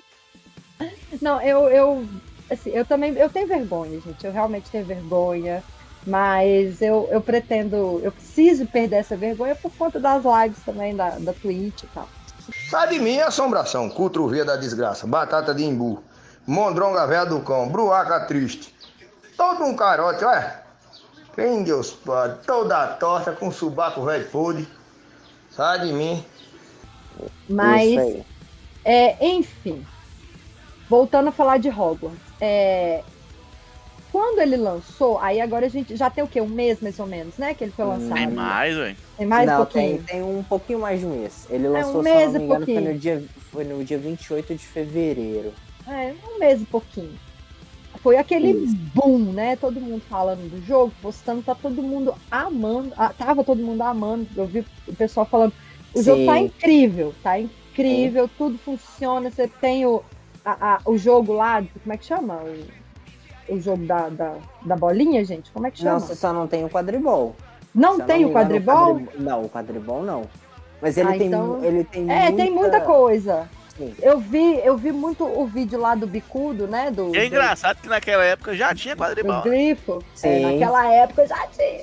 Não, eu, eu, assim, eu também, eu tenho vergonha, gente. Eu realmente tenho vergonha. Mas eu, eu pretendo, eu preciso perder essa vergonha por conta das lives também, da, da Twitch e tal. Sai de mim, assombração, cutruvia da desgraça, batata de imbu, mondronga véia do cão, bruaca triste. Todo um carote, olha. Quem Deus pode, toda torta com subaco velho podre. Sai de mim. Mas, é, enfim, voltando a falar de Hogwarts. É, quando ele lançou, aí agora a gente já tem o quê? Um mês mais ou menos, né? Que ele foi lançado. Tem mais, velho. Tem mais um não, pouquinho. tem, tem um pouquinho mais de um mês. Ele um lançou, se mês eu não e me engano, foi pouquinho. no, dia, foi no dia 28 de fevereiro. É, um mês e pouquinho. Foi aquele boom, né? Todo mundo falando do jogo, postando, tá todo mundo amando. ah, tava todo mundo amando. Eu vi o pessoal falando. O jogo tá Sim. incrível, tá incrível, tudo funciona. Você tem o, a- a- o jogo lá, como é que chama? O, o jogo da, da, da bolinha, gente? Como é que chama? Não, você só não tem o quadribol. Não tem me o engano, quadribol? quadribol- Não, o quadribol não. Mas ele, Ah, tem, então- ele tem É, tem muita coisa. Sim. Eu vi, eu vi muito o vídeo lá do bicudo, né? Do, E é do- engraçado que naquela época já tinha do quadribol. grifo. Sim. É, naquela época já tinha.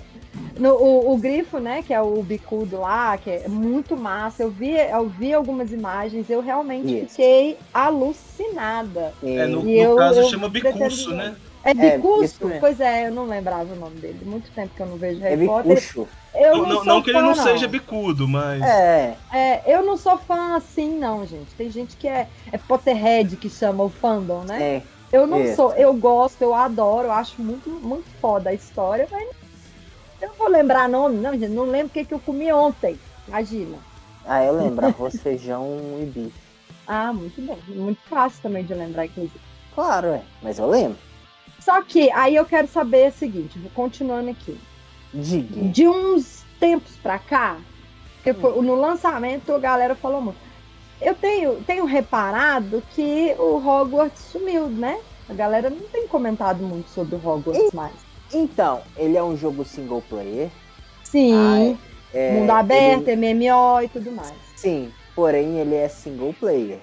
No, o, o grifo, né, que é o bicudo lá, que é muito massa. Eu vi, eu vi algumas imagens, eu realmente Isso. fiquei alucinada. É, no, E no eu- caso eu chama jogar. né? É É, Bicuço? isso mesmo. pois é, eu não lembrava o nome dele. Muito tempo que eu não vejo É Harry Potter. bicucho. Eu Não, não, não, não que ele fã, não seja bicudo, mas. É, É, eu não sou fã assim, não, gente. Tem gente que é, é Potterhead que chama o fandom, né? é. Eu não Isso. sou, eu gosto, eu adoro, eu acho muito, muito foda a história, mas eu não vou lembrar nome, não, gente. Não lembro o que, que eu comi ontem. Imagina. Ah, eu lembro, arroz, feijão e bife. Ah, muito bom. Muito fácil também de lembrar, inclusive. Claro, é. Mas eu lembro. Só que aí eu quero saber o seguinte, vou continuando aqui. Diga. De uns tempos pra cá, no lançamento a galera falou muito. Eu tenho, tenho reparado que o Hogwarts sumiu, né? A galera não tem comentado muito sobre o Hogwarts mais. Então, ele é um jogo single player. Sim, É, mundo aberto, ele- MMO e tudo mais. sim, porém ele é single player.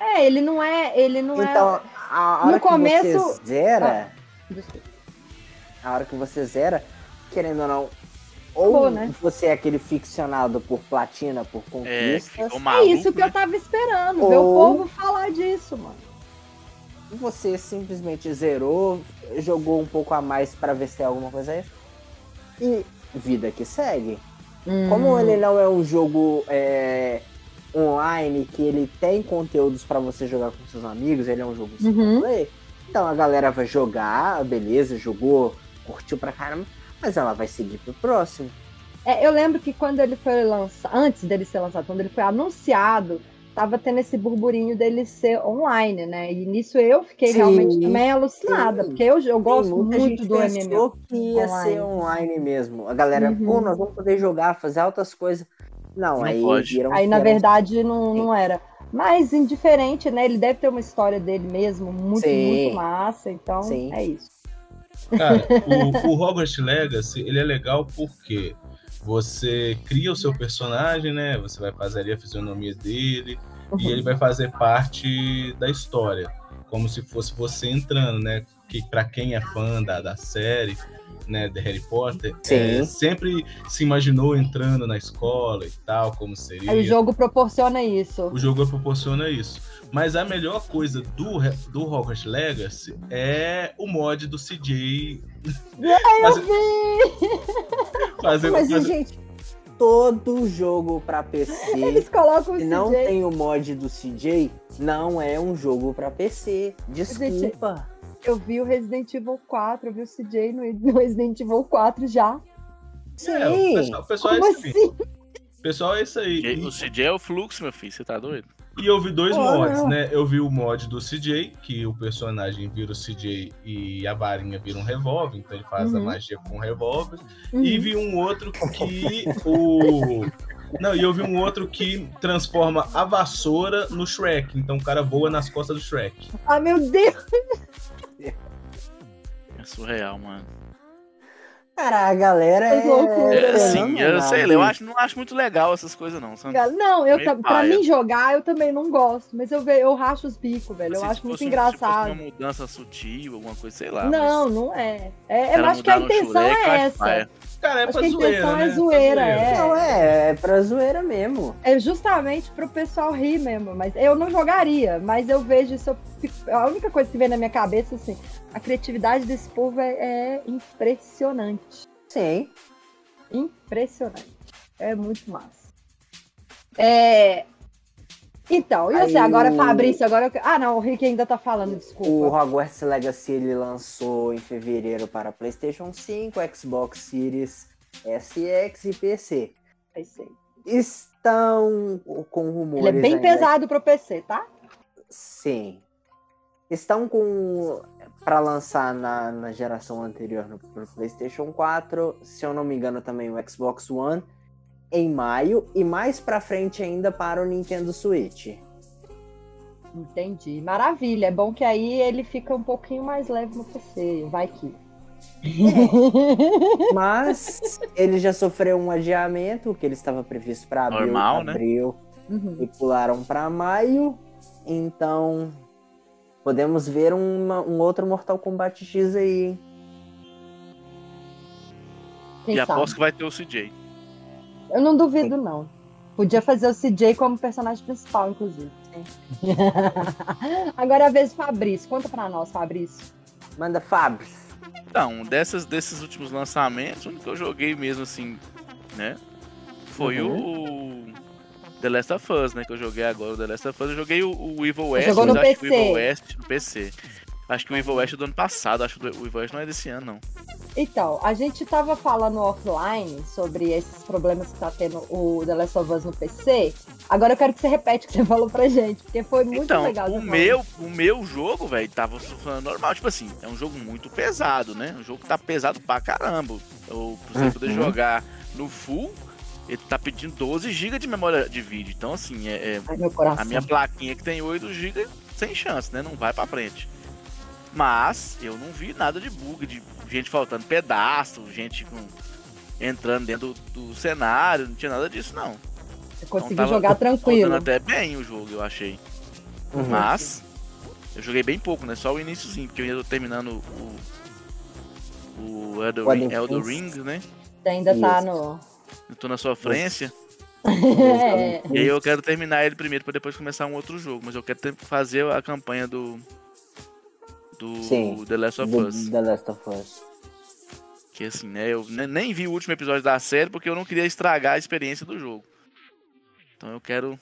É, ele não é. Ele não então, é. A no hora que começo- você zera, Desculpa. a hora que você zera, querendo ou não, ou Acabou, né? você é aquele ficcionado por platina, por É, que conquistas, É maluco. isso que né? eu tava esperando, ver o Ou- povo falar disso, mano. você simplesmente zerou, jogou um pouco a mais pra ver se tem alguma coisa aí. E vida que segue. Como Hum. ele não é um jogo é, online que ele tem conteúdos pra você jogar com seus amigos, ele é um jogo single Uhum. player, então a galera vai jogar, beleza, jogou, curtiu pra caramba, mas ela vai seguir pro próximo. É, eu lembro que quando ele foi lançado, antes dele ser lançado, quando ele foi anunciado, tava tendo esse burburinho dele ser online, né? E nisso eu fiquei Sim, realmente também alucinada, sim. porque eu, eu gosto muita muito do MMO. que ia online. ser online mesmo. A galera, Uhum. pô, nós vamos poder jogar, fazer altas coisas. Não, Não aí pode. viram Aí, na era verdade, não, não era. Mas indiferente, né? Ele deve ter uma história dele mesmo, muito, Sim. muito massa. Então, Sim. é isso. Cara, o, o Hogwarts Legacy, ele é legal porque você cria o seu personagem, né? Você vai fazer ali a fisionomia dele e ele vai fazer parte da história, como se fosse você entrando, né? Que para quem é fã da, da série, né, de Harry Potter, é, sempre se imaginou entrando na escola e tal, como seria. O jogo proporciona isso. O jogo proporciona isso. Mas a melhor coisa do, do Hogwarts Legacy é o mod do CJ. Eu Fazer- vi! fazer- Mas, fazer- gente, todo jogo pra PC, Eles colocam o se não CJ. tem o mod do CJ, não é um jogo pra PC. Desculpa. Eu vi o Resident Evil 4, eu vi o CJ no, Resident Evil 4 já. É, o pessoal, o pessoal Como é esse, assim? o pessoal é isso aí. O CJ é o fluxo, meu filho, você tá doido? E eu vi dois mods, não. né? Eu vi o mod do CJ, que o personagem vira o CJ e a varinha vira um revólver, então ele faz a Uhum. magia com o revólver. Uhum. E vi um outro que o. Não, e eu vi um outro que transforma a vassoura no Shrek. Então o cara voa nas costas do Shrek. Ah, meu Deus! Surreal, mano. Cara, a galera É é. loucura. É, assim, eu sei lá, eu bicho. acho, não acho muito legal essas coisas, não. sabe? Não, eu, pra paia. mim jogar, eu também não gosto. Mas eu, eu racho os bicos, velho. Assim, eu se acho muito um- Se fosse engraçado. uma mudança sutil, alguma coisa, sei lá. Não, mas não é. É, eu acho que a intenção é essa. paia. Cara, é Acho pra que a zoeira, intenção né? é Pra zoeira, é. Não, é, é pra zoeira mesmo. É justamente pro pessoal rir mesmo, mas eu não jogaria, mas eu vejo isso. fico- A única coisa que vem na minha cabeça, assim, a criatividade desse povo é, é impressionante. Sim. Impressionante. É muito massa. É. Então, e você agora, o- Fabrício? Agora eu... Ah, não, o Rick ainda tá falando, O desculpa. Hogwarts Legacy ele lançou em fevereiro para PlayStation 5, Xbox Series SX e PC. Sei. Estão com rumores. Ele é bem ainda- pesado pro PC, tá? Sim. Estão com. para lançar na, na geração anterior no PlayStation 4, se eu não me engano, também o Xbox One, em maio, e mais pra frente ainda para o Nintendo Switch. Entendi. Maravilha. É bom que aí ele fica um pouquinho mais leve no PC. Vai que. Mas ele já sofreu um adiamento, que ele estava previsto para abril, Normal, né? abril Uhum. e pularam para maio. Então podemos ver uma- um outro Mortal Kombat X aí, hein? Quem E sabe? aposto que vai ter o CJ. Eu não duvido, não. Podia fazer o CJ como personagem principal, inclusive. Agora é a vez do Fabrício. Conta pra nós, Fabrício. Manda Fabs. Então, dessas, desses últimos lançamentos, o único que eu joguei mesmo assim, né? Foi Uhum. o The Last of Us, né? Que eu joguei agora, o The Last of Us. Eu joguei o, o Evil West, jogou mas no acho que o PC. Evil West no PC. Acho que o Evil West é do ano passado, acho que o Evil West não é desse ano, não. Então, a gente tava falando offline sobre esses problemas que tá tendo o The Last of Us no PC. Agora eu quero que você repete o que você falou pra gente, porque foi muito então, legal. o meu, o meu jogo, velho, tava funcionando normal. Tipo assim, é um jogo muito pesado, né? Um jogo que tá pesado pra caramba. Eu, pra você poder Uhum. jogar no full, ele tá pedindo 12 GB de memória de vídeo. Então, assim, é, é- Ai, a minha plaquinha que tem 8 GB, sem chance, né? Não vai pra frente. Mas eu não vi nada de bug, de gente faltando pedaço, gente com- entrando dentro do, do cenário, não tinha nada disso, não. Você conseguiu tava jogar tranquilo. Até bem o jogo, eu achei. Uhum. Mas eu joguei bem pouco, né? Só o iníciozinho, porque eu ainda tô terminando o. O Elder, O Ring, Elden Elder. Ring, né? Você ainda tá Isso. no. Eu tô na sofrência. É, E aí eu quero terminar ele primeiro pra depois começar um outro jogo. Mas eu quero ter- fazer a campanha do. Do Sim, The Last of do- Us. The Last of Us. Que assim, né? Eu ne- nem vi o último episódio da série porque eu não queria estragar a experiência do jogo. Então eu quero.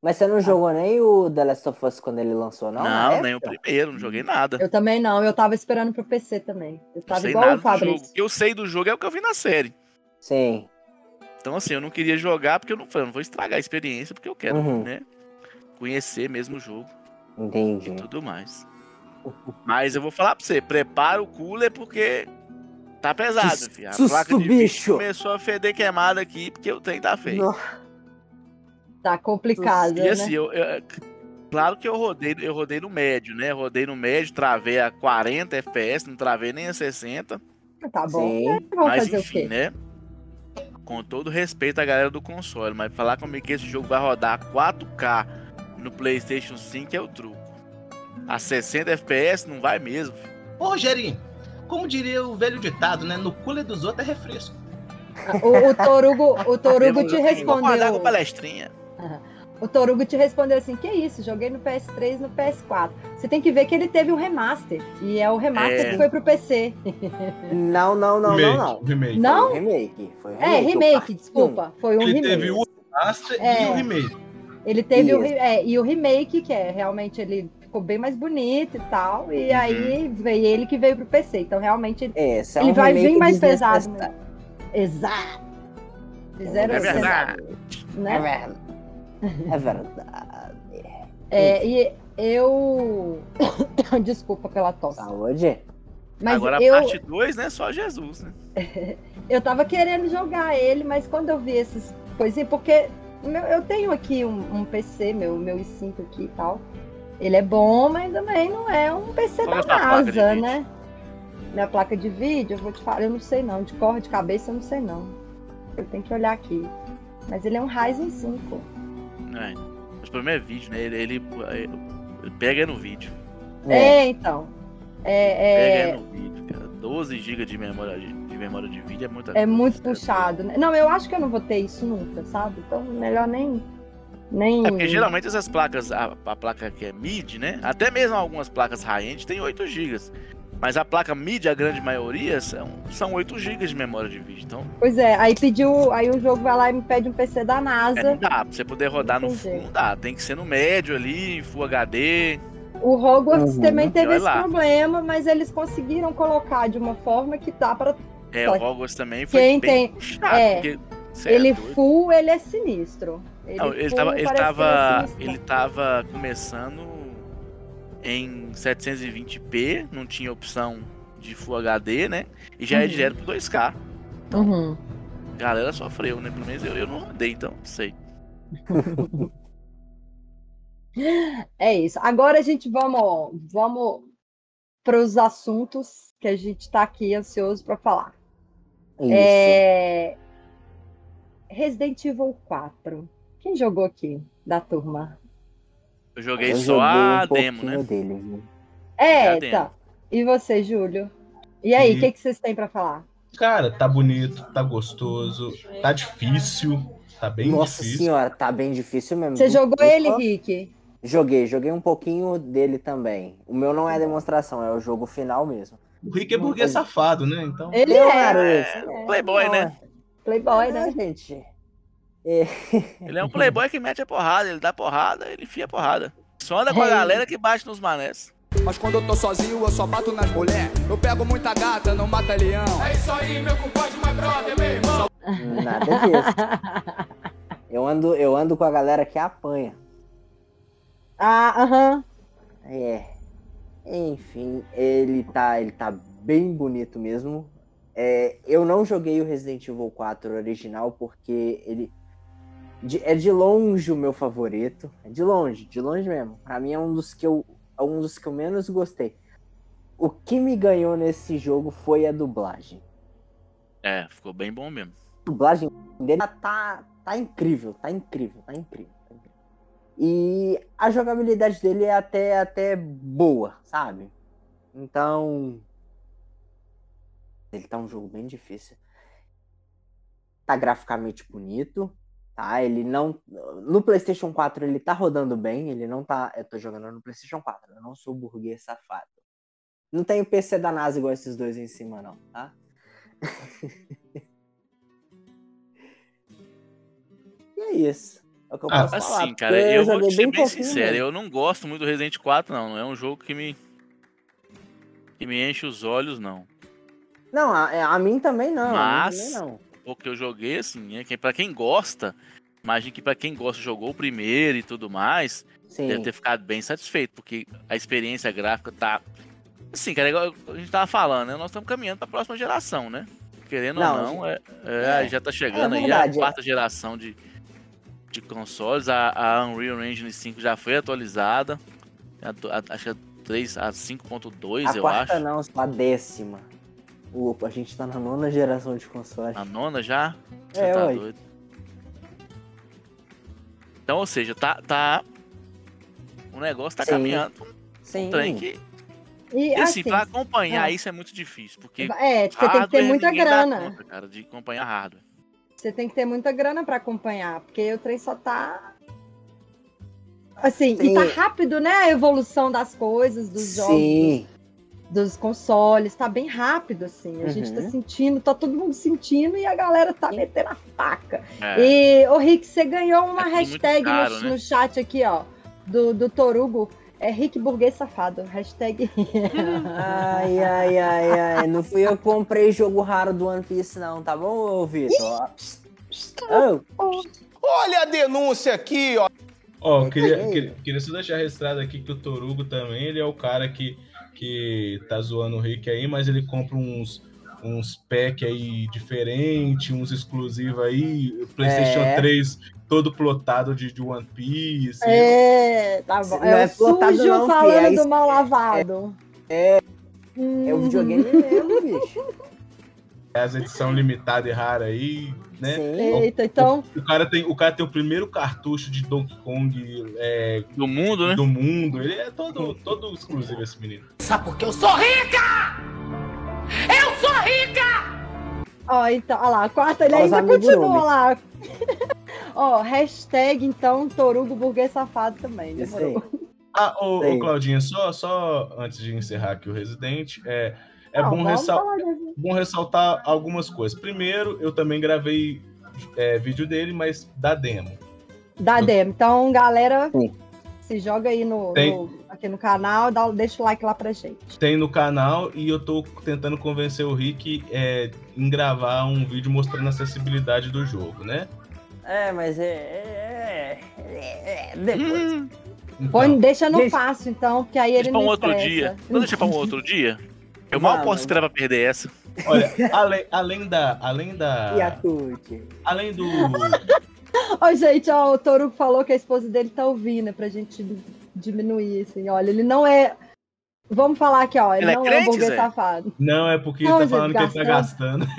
Mas você não jogou nem o The Last of Us quando ele lançou, não? Não, nem o primeiro, não joguei nada. eu também não, eu tava esperando pro PC também. Eu Não tava sei igual nada o do jogo. Fabrício. O que eu sei do jogo é o que eu vi na série. Sim. Então, assim, eu não queria jogar porque eu não, falei, eu não vou estragar a experiência, porque eu quero, Uhum. né? Conhecer mesmo o jogo Entendi. e tudo mais. Mas eu vou falar pra você, prepara o cooler porque tá pesado, Que filho. A susto, placa de bicho! começou a feder queimada aqui porque o trem tá feio. No- Tá complicado, E né? assim, eu, eu- claro que eu rodei, eu rodei no médio, né? Eu rodei no médio, travei a 40 FPS, não travei nem a 60. Tá bom. Sim. né? Vamos Mas fazer enfim, o quê? né? Com todo respeito à galera do console, mas falar comigo que esse jogo vai rodar 4K no PlayStation 5 é o truco. A 60 FPS não vai mesmo. Ô, Rogerinho, como diria o velho ditado, né? No cooler dos outros é refresco. O, o Torugo, o Torugo te respondeu. palestrinha. O Torugo te respondeu assim: que isso? Joguei no PS3 e no PS4. Você tem que ver que ele teve um remaster. E é o remaster É. que foi pro PC. Não, não, não, não, não. Remake. Não? Foi um remake. Foi um É, remake. o remake, desculpa. Foi um Ele remake. teve o Master É. e o remake. Ele teve o, Isso. é, e o remake, que é realmente ele ficou bem mais bonito e tal. E Uhum. aí veio ele que veio pro PC. Então realmente ele, um. É ele um vai remake vir mais pesado. mesmo. Exato. Fizeram É verdade. É né? verdade. É verdade. É, e eu. Desculpa pela tosse. Saúde? Mas Agora eu, a parte 2, né? Só Jesus, né? eu tava querendo jogar ele, mas quando eu vi esses coisinhas, porque meu- eu tenho aqui um, um PC, meu, meu i5 aqui e tal. Ele é bom, mas também não é um PC Qual da é NASA, né? minha placa de vídeo, eu vou te falar, eu não sei não, de cor de cabeça eu não sei não. Eu tenho que olhar aqui. Mas ele é um Ryzen 5. É. Mas o problema é vídeo, né? Ele, ele, ele pega no vídeo. É, então. É, Pega no vídeo, cara. 12 GB de memória de, de memória de vídeo é muita é muito puxado. né? Não, eu acho que eu não vou ter isso nunca, sabe? Então, melhor nem. Nem... É porque geralmente essas placas, a, a placa que é mid, né? Até mesmo algumas placas high-end tem 8 GB. Mas a placa mid, a grande maioria, são, são 8 GB de memória de vídeo. Então, Pois é, aí pediu. Aí o jogo vai lá e me pede um PC da é, não NASA. dá. Pra você poder rodar no Não jeito. não dá. Tem que ser no médio ali, Full HD. O Hogwarts Uhum. também teve esse lá. problema, mas eles conseguiram colocar de uma forma que dá pra. É, Só o Hogwarts também foi Quem bem tem- puxado, é, porque é ele full, ele é sinistro. Ele, Não, ele tava, ele tava, é ele tava começando em 720p, não tinha opção de Full HD, né? E já é Uhum. direto pro 2K. Uhum. A galera sofreu, né? Pelo menos eu, eu não rodei, então não sei. É isso. Agora a gente vamos, vamos para os assuntos que a gente está aqui ansioso para falar. Isso. É... Resident Evil 4. Quem jogou aqui da turma? Eu joguei Eu só joguei a um demo, pouquinho né? dele. viu? É, tá. E você, Júlio? E aí, o E- que, que vocês têm para falar? Cara, tá bonito, tá gostoso, tá difícil, tá bem Nossa difícil. senhora, tá bem difícil mesmo. Você jogou Opa. ele, Rick? Joguei, joguei um pouquinho dele também. O meu não é demonstração, é o jogo final mesmo. O Rick é burguês safado, né? Então. Ele é. esse é. Playboy, né? Playboy, é. né? Não, gente. É, Ele é um playboy que mete a porrada, ele dá porrada, ele enfia a porrada. Só anda com a galera que bate nos manés. Mas quando eu tô sozinho, eu só bato nas mulher. Eu pego muita gata, não mata leão. É isso aí, meu compadre, my brother, meu irmão. nada disso. Eu ando, eu ando com a galera que apanha. Ah, aham. É. Enfim, ele tá, ele tá bem bonito mesmo. É, eu não joguei o Resident Evil 4 original porque ele de- é de longe o meu favorito. É de longe, de longe mesmo. Pra mim é um dos que eu, é um dos que eu menos gostei. O que me ganhou nesse jogo foi a dublagem. É, ficou bem bom mesmo. A dublagem dele tá, tá incrível, tá incrível, tá incrível, tá incrível. E a jogabilidade dele é até, até boa, sabe? Então. Ele tá um jogo bem difícil. Tá graficamente bonito, tá? Ele não. No PlayStation 4 ele tá rodando bem, ele não tá. Eu tô jogando no PlayStation 4, eu não sou burguês safado. Não tenho PC da NASA igual esses dois em cima, não, tá? e é isso. É o que eu Ah, posso falar. Assim, cara, porque eu vou ser bem pouquinho sincero, mesmo. eu não gosto muito do Resident 4, não. Não é um jogo que me. que me enche os olhos, não. Não, a, a mim também não. Mas- também não. O que eu joguei, assim, é que pra quem gosta, imagino que pra quem gosta, jogou o primeiro e tudo mais, Sim. deve ter ficado bem satisfeito, porque a experiência gráfica tá. Assim, cara, igual a gente tava falando, né? Nós estamos caminhando pra próxima geração, né? Querendo Não, ou não, é, é, é. já tá chegando É aí a é. quarta geração de, de consoles. A, a Unreal Engine 5 já foi atualizada. A a- acho que a 3, a 5.2, a eu quarta acho. não, a décima. O, a gente tá na nona geração de console. A nona já? Você É, tá ué. doido. Então, ou seja, tá. tá... O negócio tá Sim. caminhando Sim. um trem que. E E assim, assim, pra acompanhar ah. isso é muito difícil, porque. é, você tem que ter muita grana. conta, cara, de acompanhar hardware. Você tem que ter muita grana pra acompanhar, porque o trem só tá. Assim, e Sim. tá rápido, né? A evolução das coisas, dos jogos, Sim. Dos, consoles, tá bem rápido, assim. A gente tá Uhum. sentindo, tá todo mundo sentindo e a galera tá metendo a faca. É. E, ô Rick, você ganhou uma É hashtag caro, no, né? no chat aqui, ó, do, do Torugo. É Rick Burguês Safado. Hashtag. Ai, ai, ai, ai. Não fui eu que comprei jogo raro do One Piece, não, tá bom, Vitor? Oh, Olha a denúncia aqui, ó. Ó, eu queria, queria, queria só deixar registrado aqui que o Torugo também, ele é o cara que, que tá zoando o Rick aí, mas ele compra uns, uns pack aí diferente, uns exclusivos aí, Playstation É. 3 todo plotado de, de One Piece. É, tá bom. Não É, é plotado sujo não, fi, falando é do mal lavado. É o videogame mesmo, bicho. É as edição limitada e rara aí, né? Eita, então. O cara, tem, o cara tem o primeiro cartucho de Donkey Kong é, do mundo, né? Do mundo. Ele é todo, todo exclusivo, esse menino. Sabe por que eu sou rica? Eu sou rica! Ó, então, olha lá, a quarta ele ainda continua lá. Ó, hashtag, então, Torugo Burguês Safado também. Demorou. Ah, ô, ô, Claudinha, só, só antes de encerrar aqui o Residente, é, é Não, bom, ressal- bom ressaltar algumas coisas. Primeiro, eu também gravei é, vídeo dele, mas da demo. Da demo. Então, galera, se joga aí no, Tem. no- aqui no canal, dá, deixa o like lá pra gente. Tem no canal e eu tô tentando convencer o Rick é, em gravar um vídeo mostrando a acessibilidade do jogo, né? É, mas é. é, é, é depois. Põe, deixa no fácil, então, porque aí ele Deixa pra não um outro estressa. dia. Vamos deixar pra um outro dia? Eu mal posso esperar pra perder essa. Olha, além, além da. Além da. Yakut. Além do. Ó, gente, ó, o Torugo falou que a esposa dele tá ouvindo, é pra gente diminuir, assim, olha, ele não é... Vamos falar aqui, ó, ele, Ele é não é um crente, burguês Zé? safado. Não, é porque Não, ele tá gente, falando que ele tá gastando.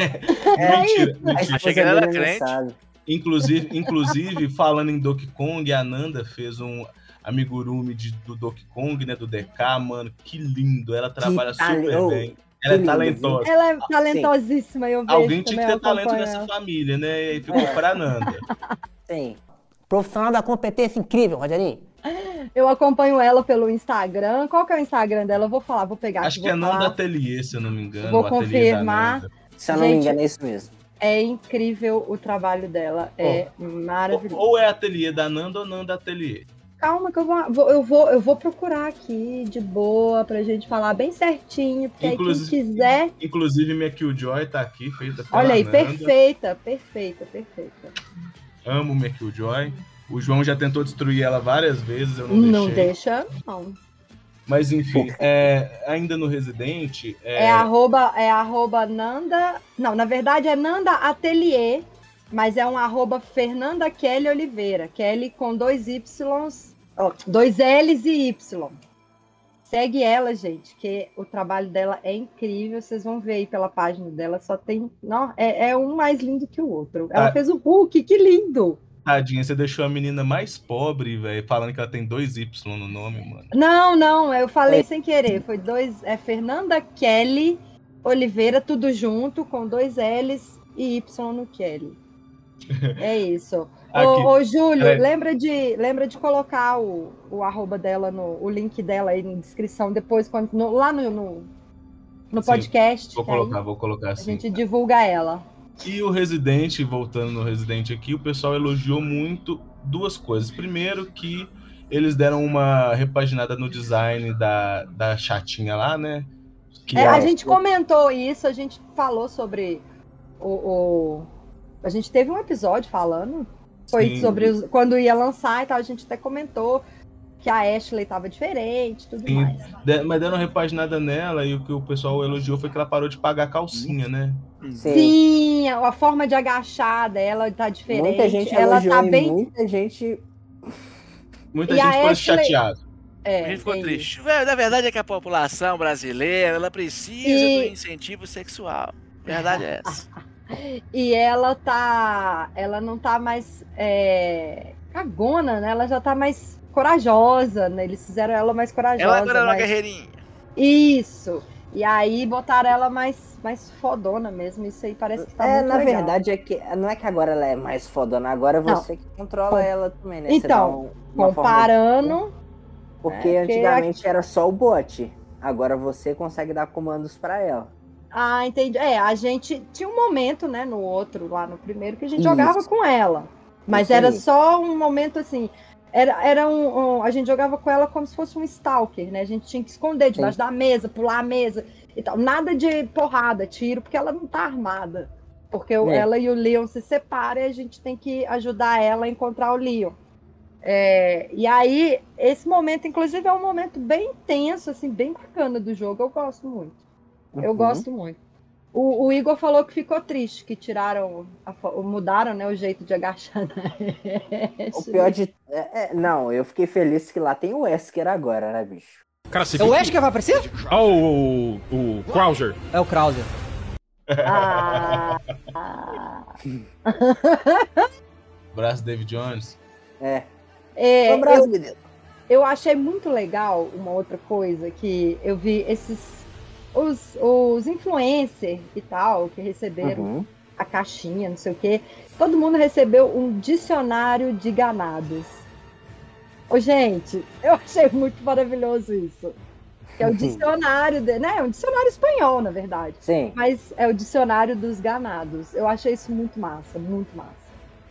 É mentira, isso. mentira. Achei que ele era crente. Inclusive, inclusive, falando em Donkey Kong, a Nanda fez um amigurumi de, do Donkey Kong, né? Do DK, mano. Que lindo. Ela trabalha tale- super oh, bem. que Ela é lindo, talentosa. Ela é talentosíssima, eu vejo Alguém tinha que ter talento nessa família, né? E aí ficou pra Nanda. Sim. Profissional da competência incrível, Rogerinho. Eu acompanho ela pelo Instagram. Qual que é o Instagram dela? Eu vou falar, vou pegar Acho aqui, que é Nanda. Ateliê, se eu não me engano. Vou confirmar. Se eu não me Gente, engano, é isso mesmo. É incrível o trabalho dela. É maravilhoso. Ou é ateliê da Nanda ou Nanda Ateliê. Calma que eu vou, eu vou, eu vou procurar aqui de boa pra gente falar bem certinho, porque aí quem Inclusive- quiser, Inclusive, minha Killjoy tá aqui, feita pela olha aí, Nanda. perfeita, perfeita, perfeita. Amo minha Killjoy. O João já tentou destruir ela várias vezes, eu não, Não deixa, não. Mas enfim, é, ainda no Residente, é, É, arroba, é arroba Nanda. Não, na verdade é Nanda Atelier, mas é um arroba Fernanda Kelly Oliveira. Kelly com dois Ys, ó, dois L's e Y. Segue ela, gente, que o trabalho dela é incrível. Vocês vão ver aí pela página dela, só tem. Não, é, é um mais lindo que o outro. Ela Ah. fez o Hulk, que lindo! tadinha, você deixou a menina mais pobre, velho, falando que ela tem dois Y no nome, mano. Não, não, eu falei sem querer. Foi dois. É Fernanda Kelly Oliveira, tudo junto, com dois L's e Y no Kelly. É isso. Ô, ô, Júlio, Peraí. lembra de, lembra de colocar o, o arroba dela, no, o link dela aí na descrição depois, quando, no- lá no, no, no Sim, podcast. Vou que aí colocar, vou colocar a assim. gente divulga ela. E o Residente, voltando no Residente aqui, o pessoal elogiou muito duas coisas. Primeiro, que eles deram uma repaginada no design da, da chatinha lá, né? Que É, a gente comentou isso, a gente falou sobre o, o- A gente teve um episódio falando. Foi Sim. sobre os- quando ia lançar e tal. A gente até comentou que a Ashley tava diferente tudo Sim, mais. de- mas deram uma repaginada nela e o que o pessoal elogiou foi que ela parou de pagar a calcinha, né? Sim, a a forma de agachar dela tá diferente. Muita gente ela elogiou tá bem. muita gente. Muita E gente a ficou Ashley- chateada. É, a gente ficou é triste. Velho, Na verdade é que a população brasileira, ela precisa E- do incentivo sexual. Verdade é essa. E ela tá. Ela não tá mais é, cagona, né? Ela já tá mais corajosa, né? Eles fizeram ela mais corajosa. Ela agora é uma guerreirinha. Isso. E aí botaram ela mais, mais fodona mesmo. Isso aí parece que tá é, muito na legal. verdade, é que não é que agora ela é mais fodona, agora é Não. você que controla ela também, né? Então, um- uma forma comparando. de- Porque É, antigamente era só o bot. Agora você consegue dar comandos pra ela. Ah, entendi. É, a gente tinha um momento, né, no outro, lá no primeiro, que a gente Isso. jogava com ela. Mas Isso era só um momento assim. Era, era um, um- A gente jogava com ela como se fosse um stalker, né? A gente tinha que esconder debaixo da mesa, pular a mesa e tal. Nada de porrada, tiro, porque ela não tá armada. Porque É. ela e o Leon se separam e a gente tem que ajudar ela a encontrar o Leon. É, e aí, esse momento, inclusive, é um momento bem intenso, assim, bem bacana do jogo. Eu gosto muito. Eu Uhum. gosto muito. O, o Igor falou que ficou triste, que tiraram, a mudaram né, o jeito de agachar na O pior de. é- é- não, eu fiquei feliz que lá tem o Wesker agora, né, bicho? Cara, você É o Wesker que vai aparecer? Ah, o, o, o Krauser. É o Krauser. Ah, Braço David Jones. É. É, Um abraço, eu, menino. eu achei muito legal uma outra coisa que eu vi esses os, os influencers e tal que receberam Uhum. a caixinha, não sei o quê. Todo mundo recebeu um dicionário de ganados. Ô, gente, eu achei muito maravilhoso isso. Que é o dicionário, de, né? É um dicionário espanhol, na verdade. Sim. Mas é o dicionário dos ganados. Eu achei isso muito massa, muito massa.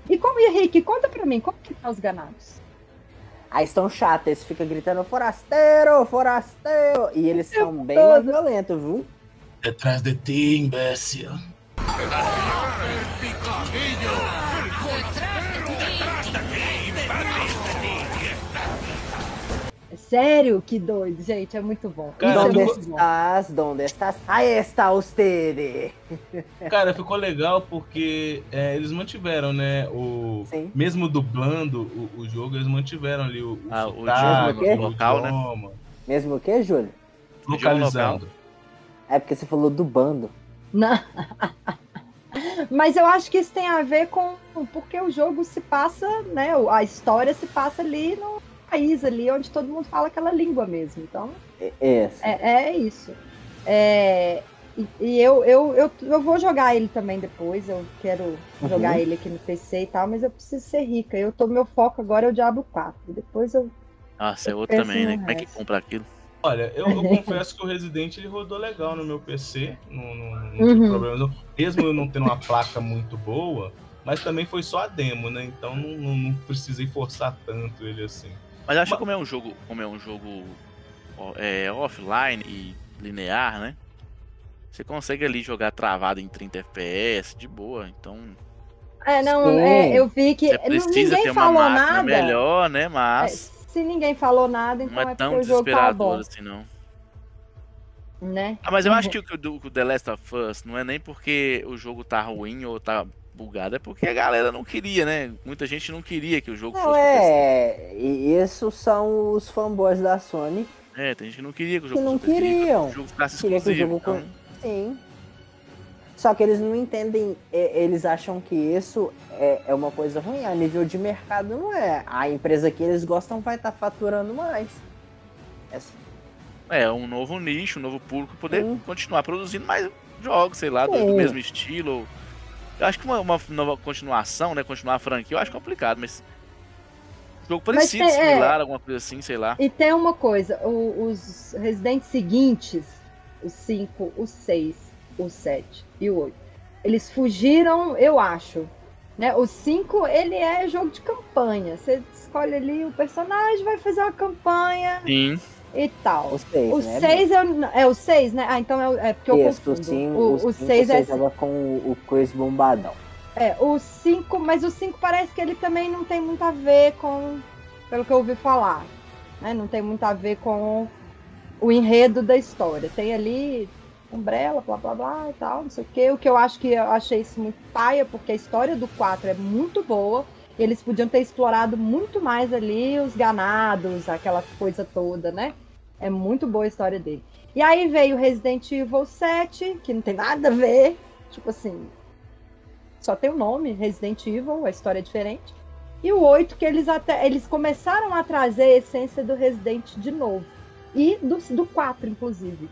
E como, Henrique, conta pra mim, como que tá os ganados? Aí estão chatos, eles ficam gritando forasteiro, forasteiro. E eles são bem mais violentos, viu? Detrás de ti, imbécil. Sério? Que doido, gente, é muito bom. Cara, Isso é bom. estás? Donde estás? Aí está usted. Cara, ficou legal porque é, eles mantiveram, né? O, Sim. mesmo dublando o, o jogo, eles mantiveram ali o, o Ah, o o local, né? Mesmo o que, Júlio? localizando. É porque você falou do bando. Não. Mas eu acho que isso tem a ver com porque o jogo se passa, né? A história se passa ali no país ali onde todo mundo fala aquela língua mesmo. Então Esse. é, é isso. É, e e eu, eu, eu, eu vou jogar ele também depois. Eu quero Uhum. jogar ele aqui no PC e tal, mas eu preciso ser rica. Eu tô meu foco agora é o Diablo 4. Depois eu Nossa, é Eu outro penso também, né? no Como é que resto. compra aquilo? Olha, eu, eu confesso que o Resident ele rodou legal no meu PC, não, não, não tive Uhum. problemas. não. Mesmo eu não tendo uma placa muito boa, mas também foi só a demo, né? Então não, não, não precisei forçar tanto ele assim. Mas acho que como é um jogo, como é um jogo é, offline e linear, né? Você consegue ali jogar travado em 30 FPS de boa, então É, não, é, eu vi que você não- precisa ninguém ter uma falou máquina nada. melhor, né? É, Mas se ninguém falou nada, então não é, é tão porque o jogo tá bom, desesperador assim, não. né? Ah, mas eu acho que o, o The Last of Us não é nem porque o jogo tá ruim ou tá é porque a galera não queria, né? Muita gente não queria que o jogo Não, fosse é. Isso são os fanboys da Sony É, tem gente que não queria que o que jogo não fosse queriam. que o jogo ficasse Queria que o jogo. Então, com- Sim. Só que eles não entendem, eles acham que isso é, é uma coisa ruim. A nível de mercado não é. A empresa que eles gostam vai estar faturando mais. É assim. É, um novo nicho, um novo público, poder Sim. continuar produzindo mais jogos, sei lá, do, do mesmo estilo. Eu acho que uma, uma nova continuação, né? Continuar a franquia, eu acho complicado, mas. Jogo parecido, tem- é. similar, alguma coisa assim, sei lá. E tem uma coisa, o- os residentes seguintes, o 5, o 6, o 7 e o 8, eles fugiram, eu acho. Né? O 5, ele é jogo de campanha. Você escolhe ali o personagem, vai fazer uma campanha Sim. E tal. O 6, O né? 6 é, o- é o 6, né? Ah, então é, é porque eu Isso, confundo. sim, o, o 6 é, tava com o o Chris Bombadão. é, o 5, mas o 5 parece que ele também não tem muito a ver com, pelo que eu ouvi falar, né? Não tem muito a ver com o enredo da história. Tem ali Umbrella, blá blá blá e tal, não sei o quê. O que eu acho que eu achei isso muito paia, porque a história do 4 é muito boa. Eles podiam ter explorado muito mais ali os ganados, aquela coisa toda, né? É muito boa a história dele. E aí veio Resident Evil 7, que não tem nada a ver. Tipo assim, só tem o nome, Resident Evil, a história é diferente. E o 8, que eles até eles começaram a trazer a essência do Resident de novo. E do, do 4, inclusive.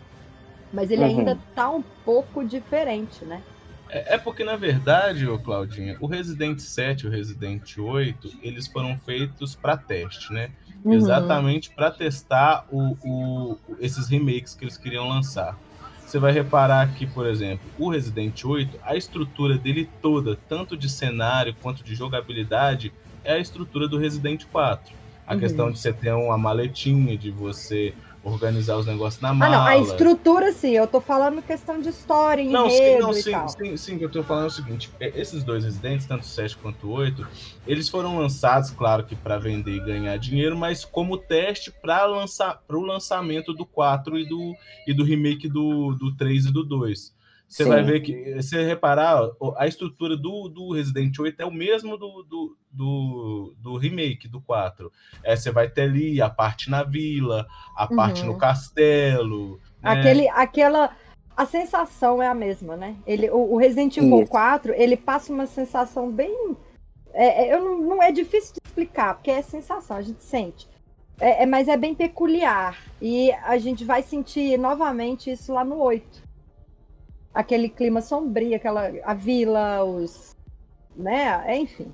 Mas ele Uhum. ainda tá um pouco diferente, né? É, é porque, na verdade, ô Claudinha, o Resident 7 e o Resident 8, eles foram feitos para teste, né? Uhum. Exatamente para testar o, o- esses remakes que eles queriam lançar. Você vai reparar que, por exemplo, o Resident 8, a estrutura dele toda, tanto de cenário quanto de jogabilidade, é a estrutura do Resident 4. A Uhum. questão de você ter uma maletinha, de você organizar os negócios na Ah, mala. não, a estrutura sim, eu tô falando questão de história, enredo Não, sim, não, e sim, tal. sim, sim, que eu tô falando é o seguinte: é, esses dois residentes, tanto o 7 quanto o 8, eles foram lançados, claro que para vender e ganhar dinheiro, mas como teste para lançar para o lançamento do 4 e do, e do remake do, do 3 e do 2. Você Sim. vai ver que, se você reparar, a estrutura do, do Resident 8 é o mesmo do, do, do, do remake, do 4. É, você vai ter ali a parte na vila, a parte Uhum. no castelo. né? Aquele, aquela. A sensação é a mesma, né? Ele, o, o Resident Evil Isso. 4, ele passa uma sensação bem. É, é, eu não, não é difícil de explicar, porque é sensação, a gente sente. É, é- mas é bem peculiar. E a gente vai sentir novamente isso lá no 8. Aquele clima sombrio, aquela. A vila, os. Né? Enfim.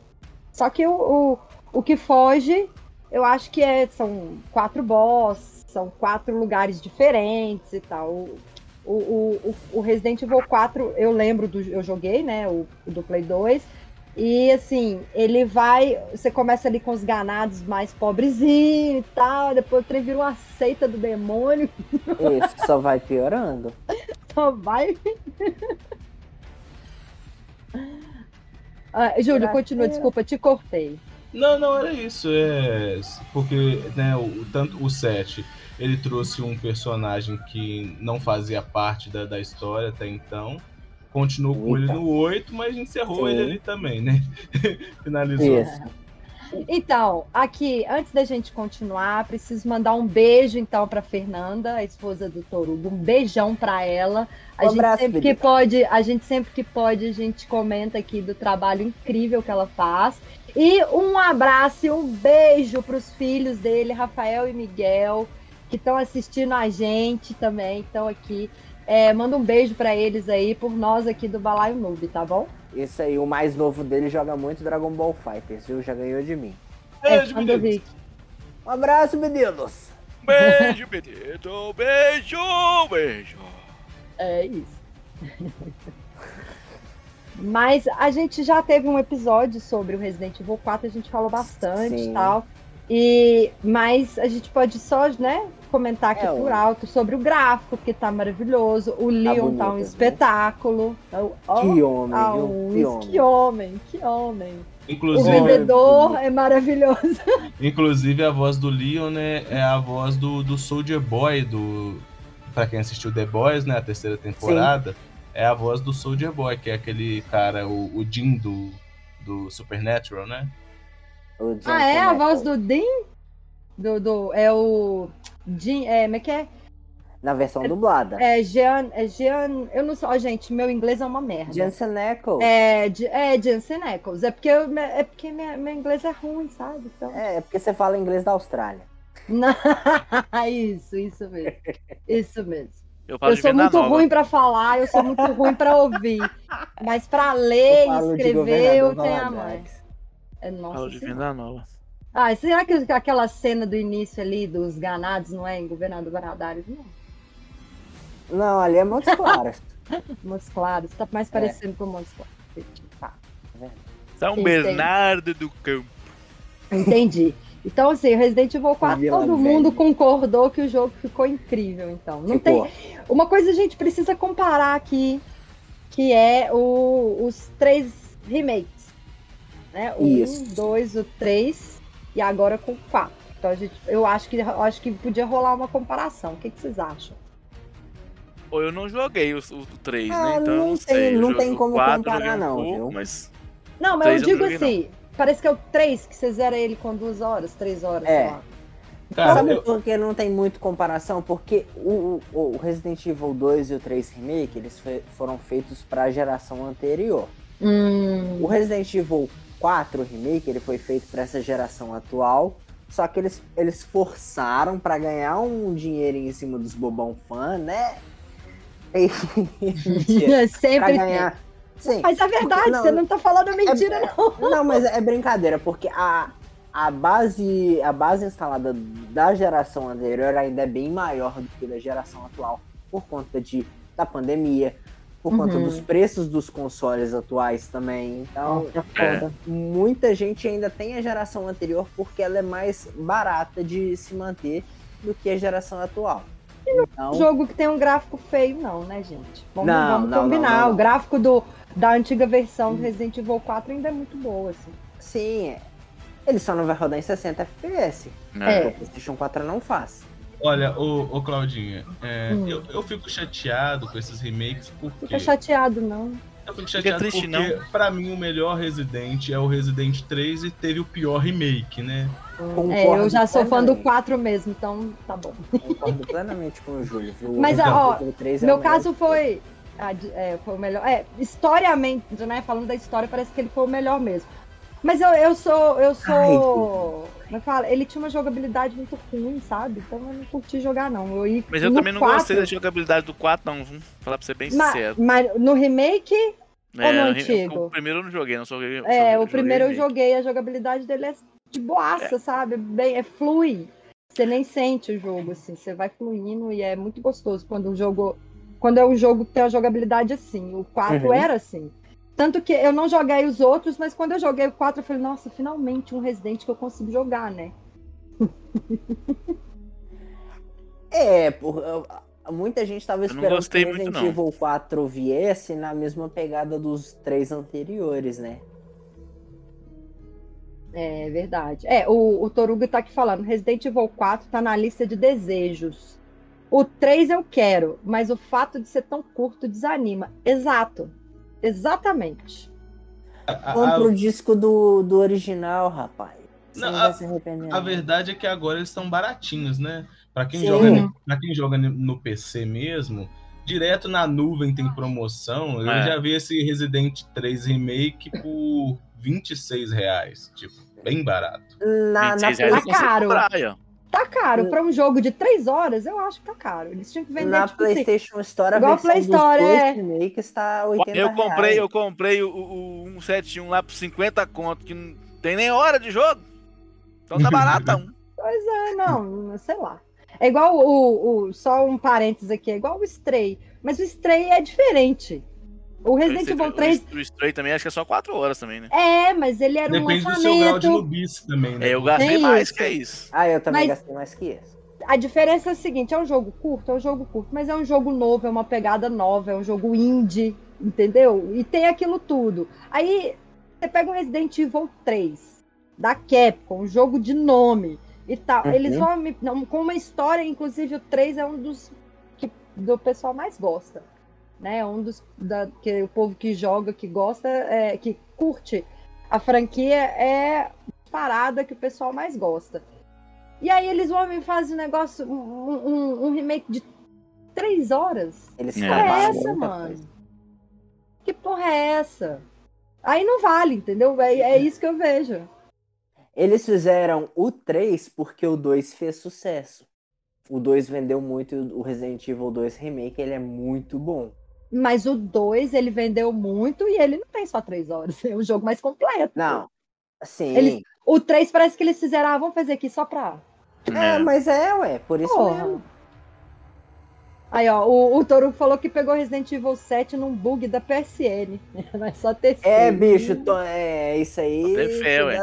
Só que o, o, o que foge, eu acho que é, são quatro boss, são quatro lugares diferentes e tal. O, o, o, o Resident Evil 4, eu lembro do. Eu joguei, né? O, do Play 2. E assim, ele vai. Você começa ali com os ganados mais pobrezinhos e tal. Depois o trem vira uma seita do demônio. Isso só vai piorando. Só vai. Ah, Júlio, continua, desculpa, te cortei. Não, não, era isso. É porque né, o, tanto o 7 ele trouxe um personagem que não fazia parte da, da história até então. Continuou com ele no 8, mas encerrou Sim. ele ali também, né? Finalizou. Então, aqui, antes da gente continuar, preciso mandar um beijo então para Fernanda, a esposa do Torugo, um beijão para ela. A Um gente abraço, sempre que pode, a gente sempre que pode, a gente comenta aqui do trabalho incrível que ela faz. E um abraço e um beijo para os filhos dele, Rafael e Miguel, que estão assistindo a gente também, estão aqui. É, manda um beijo para eles aí, por nós aqui do Balaio Noob, tá bom? Isso aí, o mais novo dele joga muito Dragon Ball Fighters, viu? Já ganhou de mim. É, do Rick. Um abraço, meninos! Beijo, menino. Beijo, beijo. É isso. Mas a gente já teve um episódio sobre o Resident Evil 4, a gente falou bastante e tal. E, mas a gente pode só, né, comentar aqui É, por o- alto sobre o gráfico, que tá maravilhoso. O Leon tá, um bonito, né? espetáculo. Oh, oh, Que homem, ah, viu? um- Que homem. que homem, que homem. O Inclusive, vendedor é maravilhoso. inclusive a voz do Leon né, é a voz do, do Soldier Boy, do. Pra quem assistiu The Boys, né? A terceira temporada, é a voz do Soldier Boy, que é aquele cara, o, o Jim do, do Supernatural, né? O Ah, é a voz do Dean? Do, do, é o. Jim, é, como é que é? Na versão dublada. É Jean, é Jean, eu não sei, ó, gente, meu inglês é uma merda. Jensen Ackles. É, é Jensen Ackles. É porque, eu, é porque minha, meu inglês é ruim, sabe? Então... É, é porque você fala inglês da Austrália. Isso, isso mesmo. Isso mesmo. Eu falo Eu sou muito Nova. ruim pra falar, eu sou muito ruim pra ouvir. Mas pra ler e escrever, eu tenho a mãe. É, nossa Falo de. Venda Nova. Ah, será que aquela cena do início ali dos ganados não é em Governador Valadares? Não. Não, ali é Montes Claros. Montes Claros, tá mais É. parecendo com Montes Claros. Tá. São Entendi. Bernardo do Campo. Entendi. Então, assim, Resident Evil 4, Vila todo mundo concordou que o jogo ficou incrível, então. Não Ficou. tem. Uma coisa a gente precisa comparar aqui, que é o- os três remakes. Né? O Isso. 1, 2, o 3 e agora com o 4. Então a gente, eu acho que eu acho que podia rolar uma comparação. O que, que vocês acham? Ou eu não joguei o, o 3, Ah, né? Então eu não não tem- sei. Eu não tem como 4 comparar, joguei um não, pouco, viu? Mas Não, mas eu eu não digo joguei, assim, parece que é o 3 que você zera ele com duas horas, três horas, É. sei lá. Cara, Sabe eu- por que não tem muito comparação? Porque o, o- o Resident Evil 2 e o 3 Remake, eles fe- foram feitos para a geração anterior. Hum, O Resident Evil 4 Remake, ele foi feito para essa geração atual, só que eles, eles forçaram para ganhar um dinheiro em cima dos bobão fã, né? E- Mentira. sempre ganhar. Sim. Mas é verdade, Porque- não, você não tá falando mentira, é- não. Não, mas é brincadeira, porque a, a, base, a base instalada da geração anterior ainda é bem maior do que da geração atual, por conta de, da pandemia, por conta Uhum. dos preços dos consoles atuais também. Então, É. muita gente ainda tem a geração anterior porque ela é mais barata de se manter do que a geração atual. Então, jogo que tem um gráfico feio, não, né, gente? Vamos, Não, vamos não, combinar. não, não, não. O gráfico do, da antiga versão do Resident Evil 4 ainda é muito boa, assim. sim, é. ele só não vai rodar em 60 FPS. É. O PlayStation 4 não faz. Olha, ô, ô Claudinha, é, Hum. eu, eu fico chateado com esses remakes porque. Fica chateado, não. Eu fico Fica chateado triste, porque, não. pra mim, o melhor Resident é o Resident 3 e teve o pior remake, né? É, eu já sou fã do plenamente. 4 mesmo, então tá bom. Concordo plenamente com o Júlio. viu? Mas, O ó, Resident Evil 3 é meu o melhor caso foi. de- é, foi o melhor. É, historiamente, né? Falando da história, parece que ele foi o melhor mesmo. Mas eu, eu sou. Eu sou. Como é fala? Ele tinha uma jogabilidade muito ruim, sabe? Então eu não curti jogar, não. Eu ia Mas eu também não 4, gostei da jogabilidade do 4, não. Vamos falar pra ser bem ma- sincero. Mas no remake. ou no É, antigo? O primeiro eu não joguei, não só joguei. só É, o joguei primeiro eu joguei, a jogabilidade dele é de boaça, sabe? Bem, é flui. Você nem sente o jogo, assim, você vai fluindo e é muito gostoso quando o jogo. Quando é um jogo que tem a jogabilidade assim. O 4 Uhum. era assim. Tanto que eu não joguei os outros, mas quando eu joguei o 4, eu falei, nossa, finalmente um Resident que eu consigo jogar, né? É, por, muita gente tava não esperando que o muito, Resident não. Evil 4 viesse na mesma pegada dos três anteriores, né? É verdade. É, o, o Toruga tá aqui falando, Resident Evil 4 tá na lista de desejos. O 3 eu quero, mas o fato de ser tão curto desanima. Exato. Exatamente. Compra o disco do, do original, rapaz. Não, a- vai se arrepender. A não. verdade é que agora eles estão baratinhos, né? Pra quem, Sim. joga, pra quem joga no PC mesmo, direto na nuvem tem promoção. Eu É. já vi esse Resident 3 Remake por 26 reais. Tipo, bem barato. Na, na, 26 reais eu Tá consigo caro. comprar. Tá caro. Pra um jogo de 3 horas, eu acho que tá caro. Eles tinham que vender, na tipo assim, PlayStation Store, a igual a versão Play dos Store, dois é. remakes tá 80 Eu comprei, reais. eu comprei o, o, o 171 lá por 50 conto, que não tem nem hora de jogo. Então tá baratão. Pois é, não, sei lá. É igual o, o- Só um parênteses aqui, é igual o Stray. Mas o Stray é diferente. O Resident Evil 3 O, o Stray também acho que é só 4 horas também, né? é, mas ele era um Depende do seu grau de lançamento. também, né? É, eu gastei Tem mais isso. que é isso. Ah, eu também Mas- gastei mais que isso. A diferença é a seguinte: é um jogo curto, é um jogo curto, mas é um jogo novo, é uma pegada nova, é um jogo indie, entendeu? E tem aquilo tudo. Aí você pega um Resident Evil 3 da Capcom, um jogo de nome e tal. Uhum. Eles vão me- não, com uma história, inclusive o 3 é um dos que do pessoal mais gosta. Né? Um dos da, que o povo que joga, que gosta, é, que curte a franquia é parada que o pessoal mais gosta. E aí eles vão me fazer um negócio, um, um- um remake de três horas. Eles É. Que porra é essa, mano? coisa. Que porra é essa? Aí não vale, entendeu? É, é isso que eu vejo. Eles fizeram o 3 porque o 2 fez sucesso. O 2 vendeu muito e o Resident Evil 2 Remake ele é muito bom. Mas o 2, ele vendeu muito e ele não tem só três horas. É um jogo mais completo. Não, sim. Eles- O 3 parece que eles fizeram, ah, vamos fazer aqui só pra. É, mas é, ué, por isso Porra. mesmo. Aí, ó, o, o Toru falou que pegou Resident Evil 7 num bug da PSN. Mas só ter É, bicho, to- é isso aí. Fé, ué.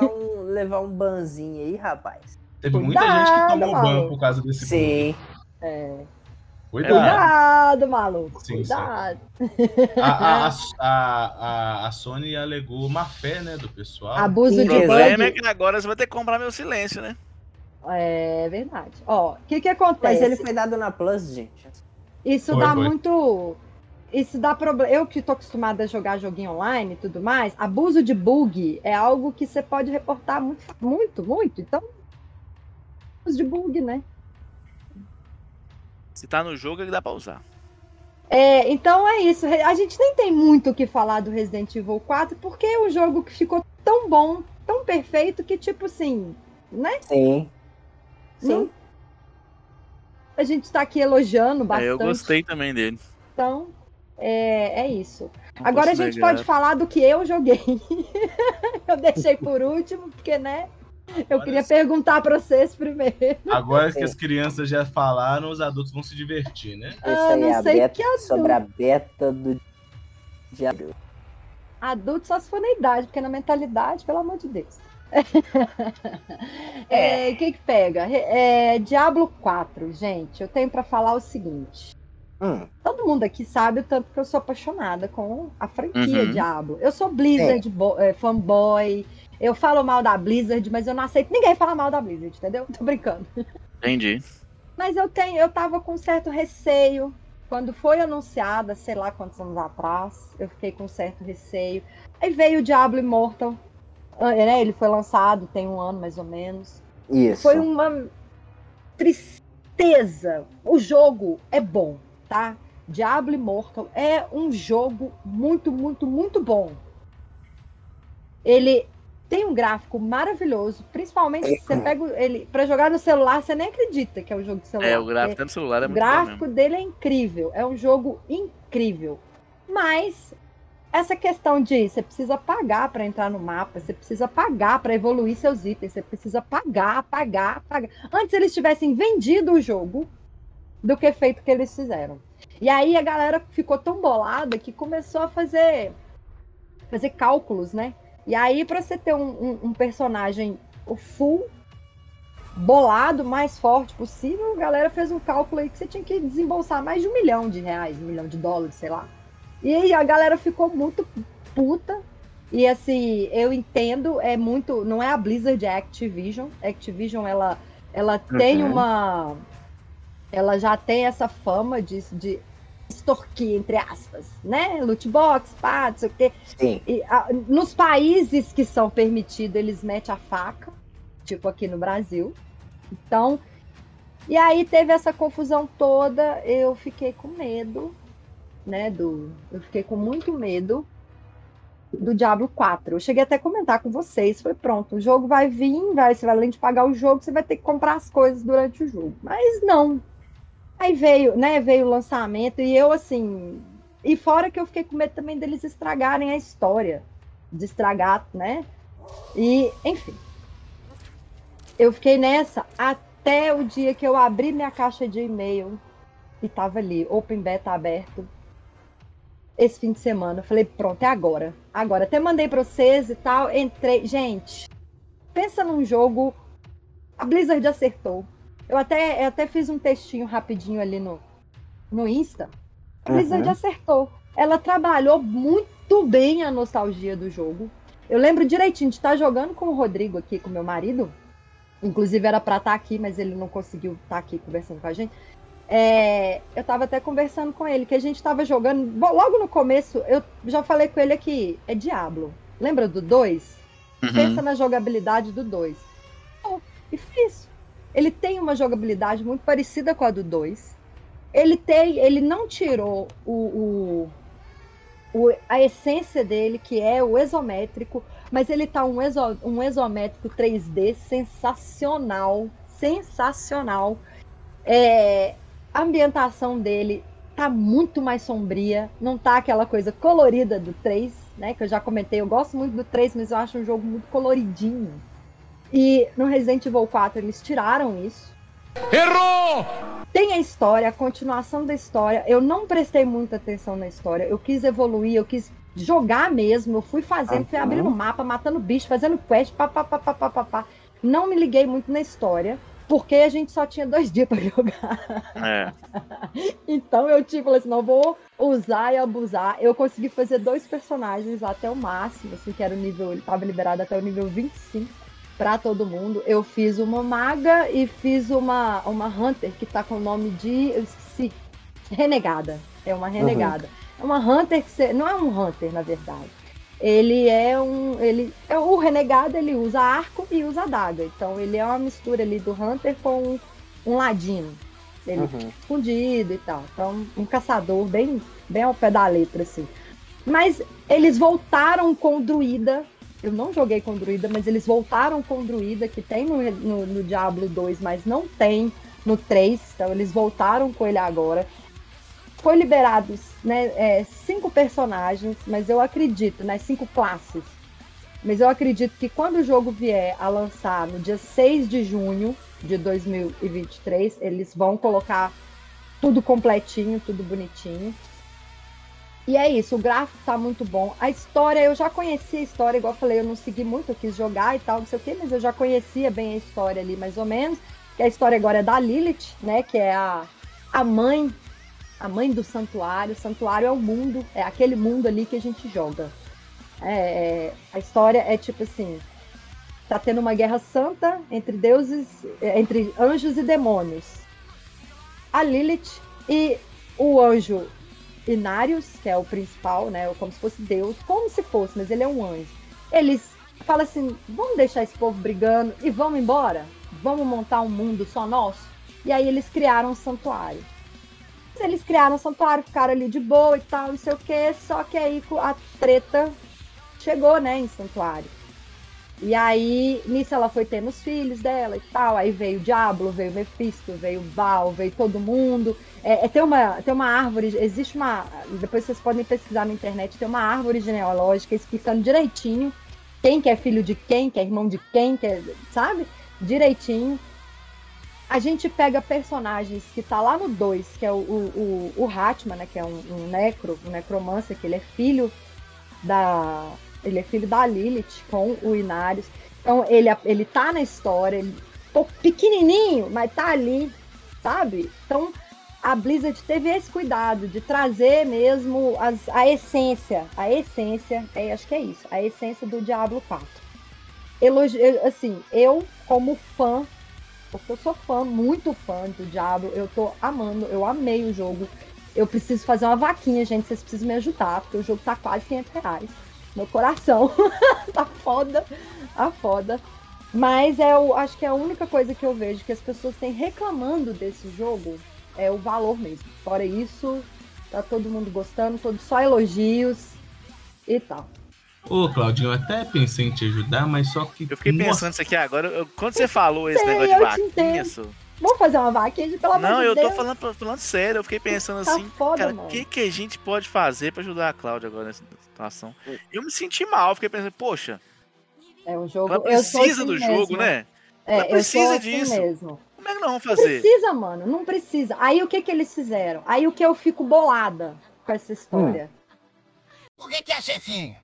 um- levar um banzinho aí, rapaz. Teve muita Cuidado, gente que tomou ban por causa desse Sim. É. Cuidado. Cuidado, maluco. Sim, sim. Cuidado. A, a, a, a, a Sony alegou má fé, né, do pessoal. Abuso O de problema bug. é que agora você vai ter que comprar meu silêncio, né? É verdade. Ó, o que que acontece? Mas ele foi dado na Plus, gente. Isso Foi, dá foi. muito. Isso dá problema. Eu que tô acostumada a jogar joguinho online e tudo mais, abuso de bug é algo que você pode reportar muito, muito, muito. Então, abuso de bug, né? Se tá no jogo, ele dá pra usar. É, então é isso. A gente nem tem muito o que falar do Resident Evil 4, porque é um jogo que ficou tão bom, tão perfeito, que, tipo assim, né? Sim. Não- A gente tá aqui elogiando É, bastante. eu gostei também dele. Então, é, é isso. Não Agora a gente negar. pode falar do que eu joguei. eu deixei por último, porque, né? Eu queria perguntar pra vocês primeiro. Agora que as crianças já falaram, os adultos vão se divertir, né? Ah, aí não é a sei beta que adulto. sobre a beta do Diablo. Adulto só se for na idade, porque na mentalidade, pelo amor de Deus. É, O que que pega? É, Diablo 4, gente, eu tenho pra falar o seguinte. Hum, Todo mundo aqui sabe o tanto que eu sou apaixonada com a franquia Uhum. Diablo. Eu sou Blizzard é, fanboy. Eu falo mal da Blizzard, mas eu não aceito ninguém falar mal da Blizzard, entendeu? Tô brincando. Entendi. Mas eu tenho, eu tava com certo receio. Quando foi anunciada, sei lá quantos anos atrás, eu fiquei com certo receio. Aí veio o Diablo Immortal. ah, Né? Ele foi lançado tem um ano mais ou menos. Isso. Foi uma tristeza. O jogo é bom, tá? Diablo Immortal é um jogo muito, muito, muito bom. Ele tem um gráfico maravilhoso, principalmente se você pega ele para jogar no celular, você nem acredita que é um jogo de celular. É, o gráfico tá no celular é o muito bom gráfico dele é incrível, é um jogo incrível. Mas essa questão de você precisa pagar para entrar no mapa, você precisa pagar para evoluir seus itens, você precisa pagar, pagar, pagar. Antes eles tivessem vendido o jogo do que feito o que eles fizeram. E aí a galera ficou tão bolada que começou a fazer fazer cálculos, né? E aí para você ter um, um- um personagem o full bolado, mais forte possível, a galera fez um cálculo aí que você tinha que desembolsar mais de um milhão de reais, um milhão de dólares, sei lá. E aí a galera ficou muito puta. E assim, eu entendo, é muito. Não é a Blizzard, é a Activision. A Activision, ela, ela tem Uhum. uma. Ela já tem essa fama de, de extorquir, entre aspas, né? Loot box, pá, não sei o quê. Sim. E, a- nos países que são permitidos, eles metem a faca, tipo aqui no Brasil. Então, e aí teve essa confusão toda, eu fiquei com medo, né, do, eu fiquei com muito medo do Diablo 4. Eu cheguei até a comentar com vocês, foi pronto, o jogo vai vir, vai, você vai além de pagar o jogo, você vai ter que comprar as coisas durante o jogo. Mas não. Aí veio, né, veio o lançamento e eu assim, e fora que eu fiquei com medo também deles estragarem a história, de estragar, né? E, enfim. Eu fiquei nessa até o dia que eu abri minha caixa de e-mail e tava ali, Open Beta aberto. Esse fim de semana. Eu falei, pronto, é agora. Agora. Até mandei pra vocês e tal. Entrei. Gente, pensa num jogo. A Blizzard acertou. Eu até, eu até fiz um textinho rapidinho ali no, no Insta. A Blizzard Uhum. acertou. Ela trabalhou muito bem a nostalgia do jogo. Eu lembro direitinho de estar jogando com o Rodrigo aqui, com meu marido. Inclusive era pra estar aqui, mas ele não conseguiu estar aqui conversando com a gente. É, eu tava até conversando com ele, que a gente tava jogando. bom, Logo no começo, eu já falei com ele aqui, é Diablo. Lembra do 2? Uhum. Pensa na jogabilidade do 2. Oh, e fiz. Ele tem uma jogabilidade muito parecida com a do 2. Ele tem, ele não tirou o, o- o- a essência dele, que é o isométrico, mas ele tá um, exo, um isométrico 3D sensacional, sensacional. É, a ambientação dele tá muito mais sombria, não tá aquela coisa colorida do 3, né? Que eu já comentei, eu gosto muito do 3, mas eu acho um jogo muito coloridinho. E no Resident Evil 4 eles tiraram isso. Errou! Tem a história, a continuação da história. Eu não prestei muita atenção na história. Eu quis evoluir, eu quis jogar mesmo. Eu fui fazendo, fui Aham. abrindo mapa, matando bicho, fazendo quest, pá, pá, pá, pá, pá, pá, pá. Não me liguei muito na história, porque a gente só tinha dois dias pra jogar. É. Então eu tipo, falei assim, não vou usar e abusar. Eu consegui fazer dois personagens até o máximo, assim, que era o nível, ele tava liberado até o nível 25 pra todo mundo. Eu fiz uma maga e fiz uma, uma hunter que tá com o nome de, eu esqueci, renegada. É uma renegada. É uma hunter que você, não é um hunter, na verdade. Ele é um, ele é o renegado, ele usa arco e usa adaga. Então ele é uma mistura ali do hunter com um ladino. Ele Uhum. escondido e tal. Então, um caçador bem, bem ao pé da letra, assim. Mas eles voltaram com o druida. Eu não joguei com druida, mas eles voltaram com druida, que tem no, no, no Diablo 2, mas não tem no 3. Então, eles voltaram com ele agora. Foi liberados né, é, cinco personagens, mas eu acredito, né? Cinco classes. Mas eu acredito que quando o jogo vier a lançar no dia 6 de junho de 2023, eles vão colocar tudo completinho, tudo bonitinho. E é isso, o gráfico tá muito bom. A história, eu já conhecia a história, igual eu falei, eu não segui muito, eu quis jogar e tal, não sei o quê, mas eu já conhecia bem a história ali, mais ou menos. Que a história agora é da Lilith, né? Que é a, a mãe, a mãe do santuário. O santuário é o mundo, é aquele mundo ali que a gente joga. É, é, a história é tipo assim: tá tendo uma guerra santa entre deuses, é, entre anjos e demônios. a Lilith e o anjo Inarius, que é o principal, né? Como se fosse Deus, como se fosse, mas ele é um anjo. Eles falam assim: vamos deixar esse povo brigando e vamos embora? Vamos montar um mundo só nosso? E aí eles criaram um santuário. Eles criaram um santuário, ficaram ali de boa e tal, não sei o que, só que aí a treta chegou, né, em santuário. E aí, nisso ela foi tendo os filhos dela e tal. Aí veio o Diablo, veio o Mephisto, veio o Baal, veio todo mundo. É, é, tem, uma, tem uma árvore, existe uma. Depois vocês podem pesquisar na internet, tem uma árvore genealógica explicando direitinho quem que é filho de quem, que é irmão de quem, que é, sabe? Direitinho. A gente pega personagens que tá lá no 2, que é o, o, o, o Hatman, né? Que é um, um necro, um necromancer, que ele é filho da ele é filho da Lilith com o Inarius. Então ele, ele tá na história, ele pequenininho, mas tá ali, sabe? Então a Blizzard teve esse cuidado de trazer mesmo as, a essência, a essência, é, acho que é isso, a essência do Diablo 4. Elogi, assim, eu como fã, porque eu sou fã, muito fã do Diablo, eu tô amando, eu amei o jogo. Eu preciso fazer uma vaquinha, gente, vocês precisam me ajudar, porque o jogo tá quase 500 reais meu coração. tá foda, tá foda. Mas é o, acho que é a única coisa que eu vejo que as pessoas têm reclamando desse jogo é o valor mesmo. Fora isso, tá todo mundo gostando, todos só elogios e tal. Ô, Claudinho, eu até pensei em te ajudar, mas só que. Eu fiquei pensando isso aqui agora. Eu, quando você falou esse Sei, negócio de vaquinha, isso. Vamos fazer uma vaquinha, pelo amor Não, de eu Deus. tô falando, falando sério. Eu fiquei pensando tá assim, foda, cara, o que, que a gente pode fazer pra ajudar a Cláudia agora nessa situação? Eu me senti mal, fiquei pensando, poxa. É um jogo. Ela precisa assim do mesmo. jogo, né? É, ela precisa assim disso. Mesmo. Como é que nós vamos fazer? Não precisa, mano, não precisa. Aí o que que eles fizeram? Aí o que eu fico bolada com essa história. Hum. Por que, que é chefinho?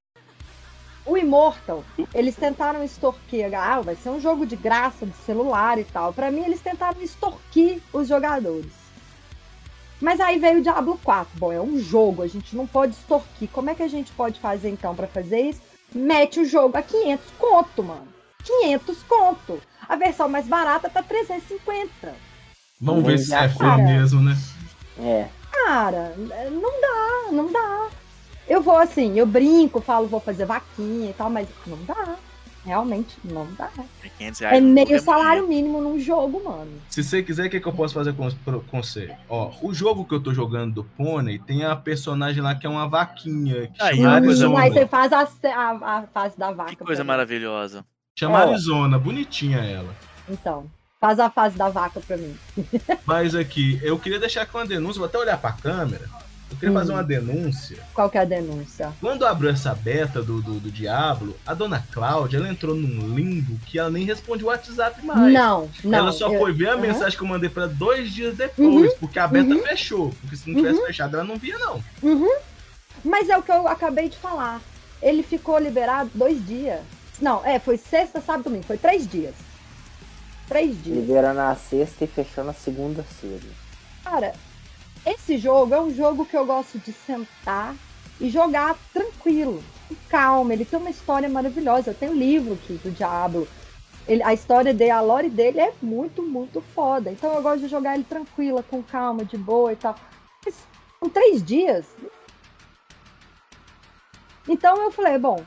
O Immortal, eles tentaram extorquir. Ah, vai ser um jogo de graça de celular e tal. Para mim, eles tentaram extorquir os jogadores. Mas aí veio o Diablo 4. Bom, é um jogo, a gente não pode extorquir. Como é que a gente pode fazer então para fazer isso? Mete o jogo a 500 conto, mano. 500 conto. A versão mais barata tá 350. Vamos ver se é fã mesmo, né? É. Cara, não dá, não dá. Eu vou assim, eu brinco, falo, vou fazer vaquinha e tal, mas não dá. Realmente não dá. É meio salário mínimo num jogo, mano. Se você quiser, o que, que eu posso fazer com, com você? Ó, o jogo que eu tô jogando do Pônei tem a personagem lá que é uma vaquinha. Que Aí, chama Arizona. Aí você faz a, a, a fase da vaca. Que coisa maravilhosa. Chama Arizona, bonitinha ela. Então, faz a fase da vaca pra mim. Mas aqui, eu queria deixar aqui uma denúncia, vou até olhar pra câmera. Eu queria fazer uma denúncia. Qual que é a denúncia? Quando abriu essa beta do, do, do Diablo, a dona Cláudia, ela entrou num limbo que ela nem responde o WhatsApp mais. Não, não. Ela só eu... foi ver a uhum. mensagem que eu mandei para dois dias depois, Uhum, porque a beta uhum. fechou. Porque se não tivesse Uhum. fechado, ela não via, não. Uhum. Mas é o que eu acabei de falar. Ele ficou liberado dois dias. Não, é, foi sexta, sábado, domingo. Foi três dias. Três dias. Liberou na sexta e fechou na segunda-feira. Cara, esse jogo é um jogo que eu gosto de sentar e jogar tranquilo, com calma. Ele tem uma história maravilhosa. Eu tenho um livro aqui do Diablo. Ele, a história dele, a lore dele é muito, muito foda. Então eu gosto de jogar ele tranquila, com calma, de boa e tal. Mas são três dias. Então eu falei, bom,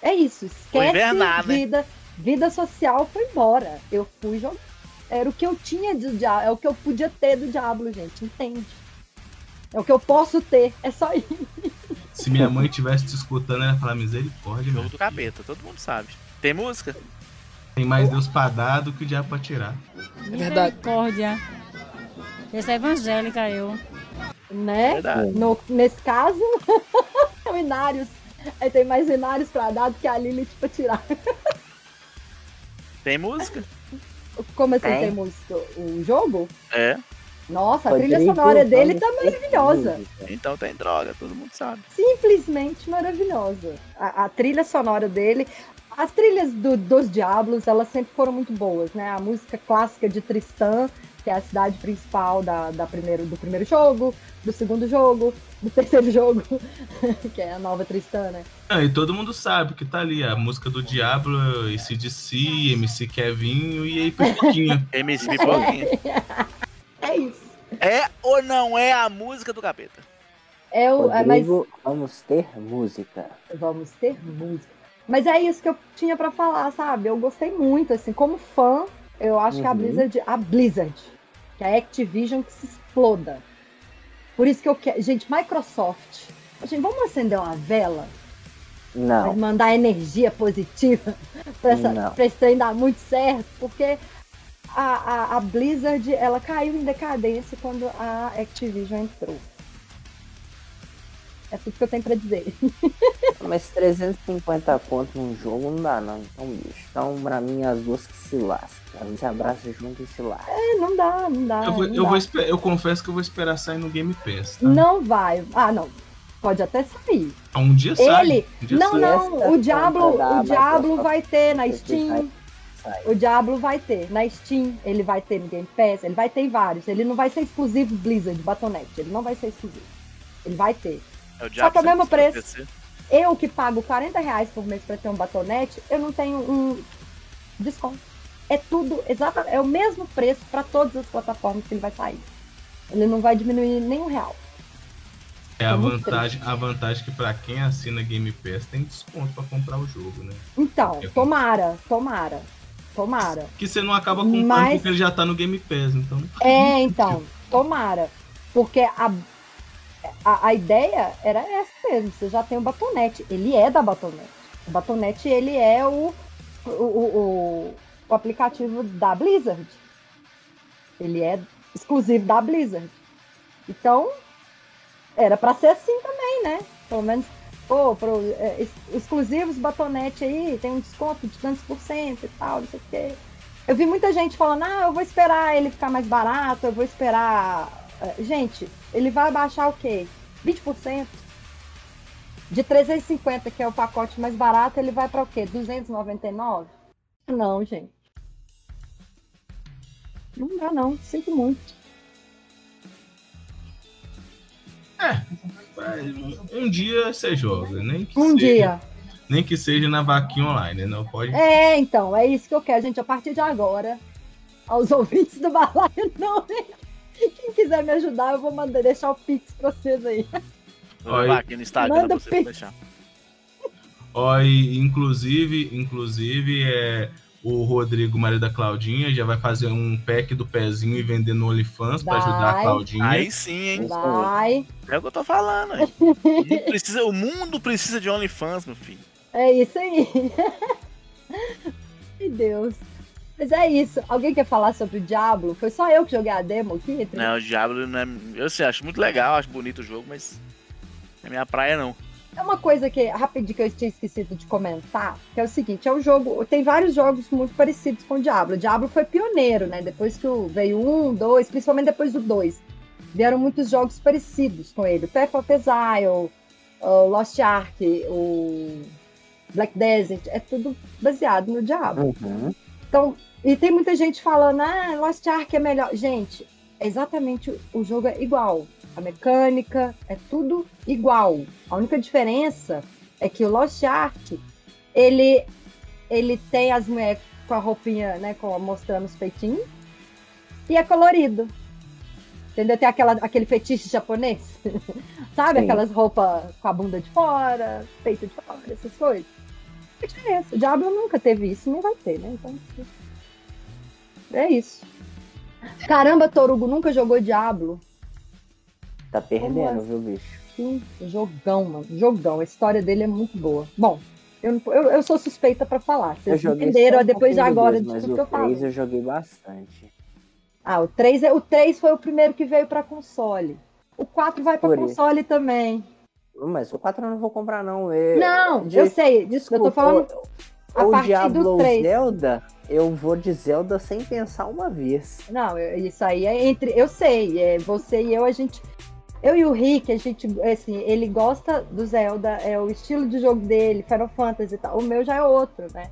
é isso. Esquece invernar, né? vida. Vida social foi embora. Eu fui jogar. Era o que eu tinha do Diablo, é o que eu podia ter do Diablo, gente, entende? É o que eu posso ter, é só isso. Se minha mãe tivesse te escutando, ela ia falar misericórdia, Jogo meu. do capeta, todo mundo sabe. Tem música? Tem mais Deus pra dar do que o diabo pra tirar. Misericórdia. Esse é evangélica, eu. Né? Verdade. No, nesse caso, é o Inários. Aí tem mais Inários pra dar do que a Lilith pra tirar. Tem música? Como assim Tem. tem música? O jogo? É. Nossa, a trilha sonora dele tá fez maravilhosa. Então tem droga, todo mundo sabe. Simplesmente maravilhosa. A, a trilha sonora dele. As trilhas do- dos Diablos, elas sempre foram muito boas, né? A música clássica de Tristan, que é a cidade principal da, da primeiro, do primeiro jogo, do segundo jogo, do terceiro jogo, que é a nova Tristan, né? Ah, e todo mundo sabe que tá ali a música do Diablo, esse DC, MC Kevinho e aí Pipoquinha. MC Pipoquinha. É isso. É ou não é a música do capeta? É o, é, mas Rodrigo, vamos ter música. vamos ter música. Mas é isso que eu tinha pra falar, sabe? Eu gostei muito, assim, como fã, eu acho que a Uhum. Blizzard, a Blizzard, que a Activision que se exploda. Por isso que eu quero, gente, Microsoft. Gente, vamos acender uma vela? Não. mandar energia positiva pra, essa, Não. pra esse trem dar muito certo, porque a, a, a Blizzard ela caiu em decadência quando a Activision entrou. É tudo que eu tenho pra dizer. Mas 350 conto num jogo não dá, não. Então, bicho. Então, pra mim, as duas que se lascam. Elas se abraçam junto e se lascam. É, não dá, não dá. Eu, vou, não, eu, dá. vou esper- eu confesso que eu vou esperar sair no Game Pass. Tá? Não vai. Ah, não. Pode até sair. Um dia sai. Ele. Um dia Não, sai. não. O Diablo, o Diablo vai ter na Steam. Sai. O Diablo vai ter na Steam, ele vai ter no Game Pass, ele vai ter vários. Ele não vai ser exclusivo Blizzard, Battle.net. Ele não vai ser exclusivo. Ele vai ter. É o Só que é o mesmo preço. Eu que pago 40 reais por mês pra ter um Battle.net, eu não tenho um desconto. É tudo exatamente, é o mesmo preço para todas as plataformas que ele vai sair. Ele não vai diminuir nem um real. É a É muito vantagem, a vantagem que pra quem assina Game Pass tem desconto pra comprar o jogo, né? Então, tomara, tomara, tomara. Que você não acaba comprando Mas- porque ele já tá no Game Pass, então. É, então, tomara. Porque a, a, a ideia era essa mesmo. Você já tem o Batonete. Ele é da Batonete. O Batonete, ele é o, o, o, o- aplicativo da Blizzard. Ele é exclusivo da Blizzard. Então, era pra ser assim também, né? Pelo menos, pô, pro, é, ex- exclusivos Batonete aí, tem um desconto de tantos por cento e tal, não sei o quê. Eu vi muita gente falando, ah, eu vou esperar ele ficar mais barato, eu vou esperar. Eh, Gente, ele vai baixar o quê? 20%? De 350, que é o pacote mais barato, ele vai para o quê? 299? Não, gente. Não dá não, sinto muito. Um dia você joga, nem que Um seja, dia. Nem que seja na vaquinha online, né? não pode. É, então, é isso que eu quero, gente. A partir de agora, aos ouvintes do Balaio, não, quem quiser me ajudar, eu vou mandar deixar o Pix pra vocês aí. Vou lá aqui no Instagram Manda pra você pix. deixar. E inclusive, inclusive, é, o Rodrigo, marido da Claudinha, já vai fazer um pack do pezinho e vender no OnlyFans pra ajudar a. Claudinha. Aí sim, hein? Vai. É o que eu tô falando, hein? O mundo precisa, o mundo precisa de OnlyFans, meu filho. É isso aí. Ai, Deus. Mas é isso. Alguém quer falar sobre o Diablo? Foi só eu que joguei a demo aqui? entre- Não, o Diablo não é. Eu sei, acho muito legal, acho bonito o jogo, mas. Não é minha praia, não. É uma coisa que, rapidinho, que eu tinha esquecido de comentar, que é o seguinte, é um jogo, tem vários jogos muito parecidos com o Diablo. O Diablo foi pioneiro, né? Depois que o, veio um, dois, principalmente depois do dois. Vieram muitos jogos parecidos com ele. O Path of Exile, o Lost Ark, o Black Desert, é tudo baseado no Diablo. Uhum. Então, e tem muita gente falando, ah, Lost Ark é melhor. Gente, é exatamente o- jogo é igual. A mecânica é tudo igual. A única diferença é que o Lost Ark, ele, ele tem as mulheres com a roupinha, né, com, mostrando os peitinhos, e é colorido. Entendeu? Tem aquela, aquele fetiche japonês. Sabe? Sim. Aquelas roupas com a bunda de fora, peito de fora, essas coisas. Que diferença? O Diablo nunca teve isso, nem vai ter, né? Então. É isso. Caramba, Torugo nunca jogou Diablo. Tá perdendo, viu, bicho? Sim, jogão, mano. Jogão. A história dele é muito boa. Bom, eu, eu, eu sou suspeita pra falar. Vocês entenderam um depois de agora dois, de mas tudo o que eu falo. 3 eu joguei bastante. Ah, o 3, é, o 3 foi o primeiro que veio pra console. O 4 vai pra Por isso. console também. Mas o 4 eu não vou comprar, não. Eu, Não, de- eu sei. Desculpa, eu tô falando a ou partir Diablo do ou 3. Zelda, eu vou de Zelda sem pensar uma vez. Não, eu- isso aí é entre. Eu sei, é, você e eu, a gente. Eu e o Rick, a gente, assim, ele gosta do Zelda, é o estilo de jogo dele, Final Fantasy e tal. O meu já é outro, né?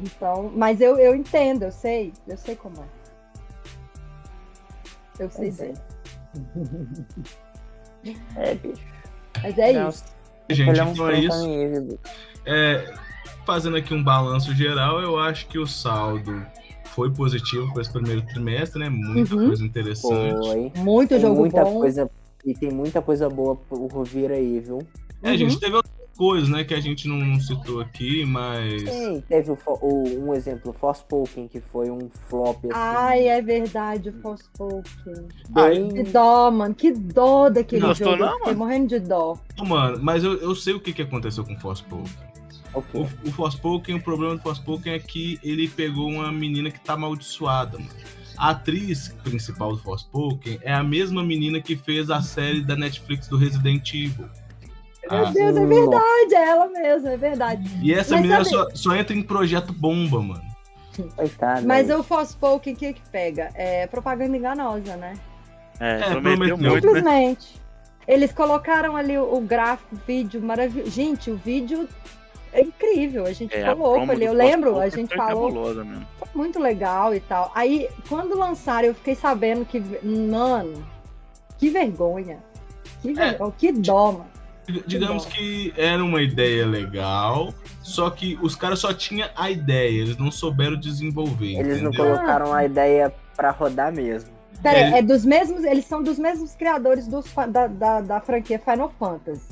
Então, mas eu, eu entendo, eu sei, eu sei como é. Eu sei é. bem. É, bicho. Mas é Não, isso. Gente, então é isso. É, fazendo aqui um balanço geral, eu acho que o saldo foi positivo para esse primeiro trimestre, né? Muita Uhum. coisa interessante. Foi. Muito jogo muita bom. coisa E tem muita coisa boa por vir aí, viu? É, a gente teve outras coisas, né, que a gente não, não citou aqui, mas. Sim, teve o, o- um exemplo, Forspoken, que foi um flop assim. Ai, é verdade, o Forspoken. Bem- Que dó, mano. Que dó daquele Gostou jogo. não, eu fiquei mano? morrendo de dó. Ô, Mano, mas eu, eu sei o que, que aconteceu com o Forspoken. O, o Forspoken, o problema do Forspoken é que ele pegou uma menina que tá amaldiçoada, mano. A atriz principal do Forspoken é a mesma menina que fez a série da Netflix do Resident Evil. Meu Ah, Deus, é verdade, é ela mesma, é verdade. E essa Mas menina sabe- só, só entra em projeto bomba, mano. Coitado. Mas o Forspoken, o que que pega? É propaganda enganosa, né? É, É, prometeu prometeu. muito, né? Simplesmente. Eles colocaram ali o, o gráfico, o vídeo maravilhoso. Gente, o vídeo é incrível. A gente É, a ficou louco promo ali. do Eu lembro, a gente falou. mesmo. Foi muito legal e tal. Aí, quando lançaram, eu fiquei sabendo que. Mano, que vergonha. Que, vergonha, que dó, mano. Dig- Digamos que era uma ideia legal, só que os caras só tinham a ideia, eles não souberam desenvolver. Eles não entendeu? colocaram a ideia pra rodar mesmo. Pera, É. é dos mesmos. Eles são dos mesmos criadores dos, da, da, da franquia Final Fantasy.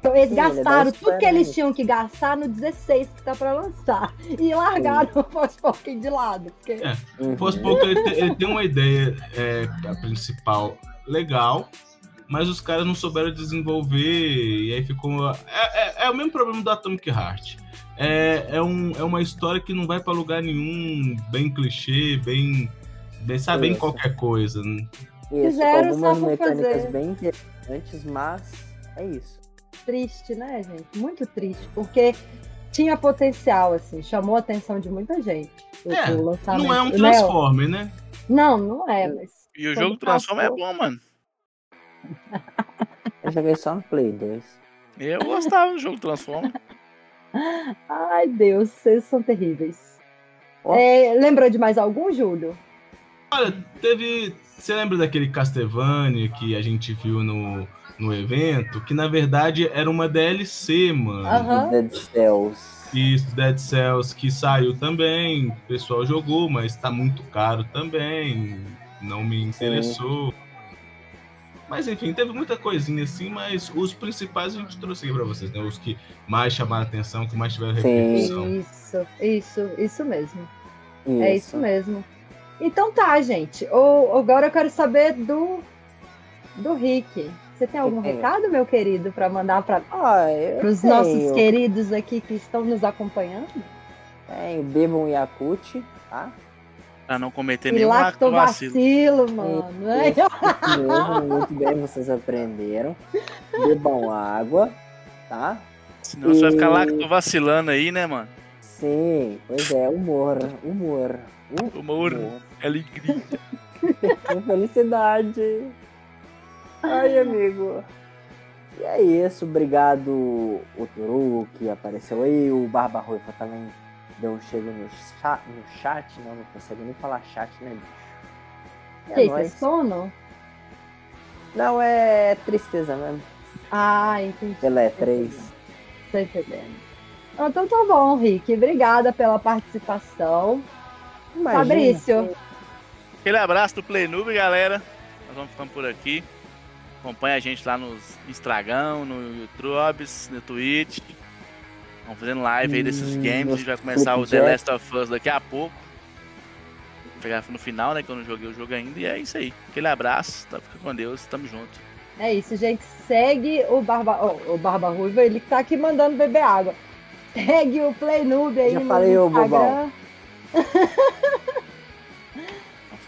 Então eles Sim, é gastaram tudo que eles tinham que gastar no 16 que tá pra lançar. E largaram o Forspoken de lado. Porque... É, Uhum. o Forspoken ele, tem- ele tem uma ideia é, a principal legal, mas os caras não souberam desenvolver e aí ficou. É, é- é o mesmo problema do Atomic Heart. É, é, um, é uma história que não vai pra lugar nenhum, bem clichê, bem. bem sabe, bem qualquer coisa. né? Isso, Fizeram só algumas por mecânicas fazer. bem interessantes, mas é isso. Triste, né, gente? Muito triste. Porque tinha potencial, assim. Chamou a atenção de muita gente. É, o lançamento. não é um Né? Transformer, né? Não, não é, mas. E o jogo Transforma é bom, mano. Eu joguei só no Play 2. Eu gostava do jogo Transforma. Ai, Deus, vocês são terríveis. Ó. É, lembrou de mais algum, Júlio? Olha, teve. Você lembra daquele Castlevania que a gente viu no, no evento? Que na verdade era uma DLC, mano. Dead Cells. Isso, Dead Cells, que saiu também. O pessoal jogou, mas tá muito caro também. Não me interessou. Mas enfim, teve muita coisinha assim, mas os principais a gente trouxe aqui pra vocês, né? Os que mais chamaram atenção, que mais tiveram repercussão. Isso, isso, isso mesmo. É isso mesmo. Então tá, gente. O, agora eu quero saber do do Rick. Você tem algum É. recado, meu querido, para mandar para Ah, os nossos queridos aqui que estão nos acompanhando? Tenho, bebam Yakut, tá? Pra não cometer E nenhum lactovacilo. lactovacilo, mano. né? Isso mesmo, muito bem, vocês aprenderam. Bebam água, tá? Senão você vai ficar E- lactovacilando aí, né, mano? Sim, pois é, humor, humor. Hu- Humor, alegria. Felicidade. Ai, amigo. E é isso, obrigado o Turu que apareceu aí, o Barba Ruiva também deu um chego no chat, no chat, não, não consigo nem falar chat, né, bicho? E Que é isso, é sono? Não, é tristeza mesmo. Ah, entendi. Pela E3. Tô entendendo. Ah, Então tá bom, Rick. Obrigada pela participação. Imagina. Fabrício. Aquele abraço do Play Noob, galera. Nós vamos ficando por aqui. Acompanha a gente lá nos Instagram, no YouTube, no Twitch. Vamos fazendo live aí desses Hum, games. A gente vai começar o The Last of Us daqui a pouco. Vou pegar no final, né? Que eu não joguei o jogo ainda. E é isso aí. Aquele abraço. Tá, fica com Deus. Tamo junto. É isso, gente. Segue o Barba, ó, o Barba Ruiva, ele que tá aqui mandando beber água. Segue o Play Noob aí Já no falei, ô, Instagram.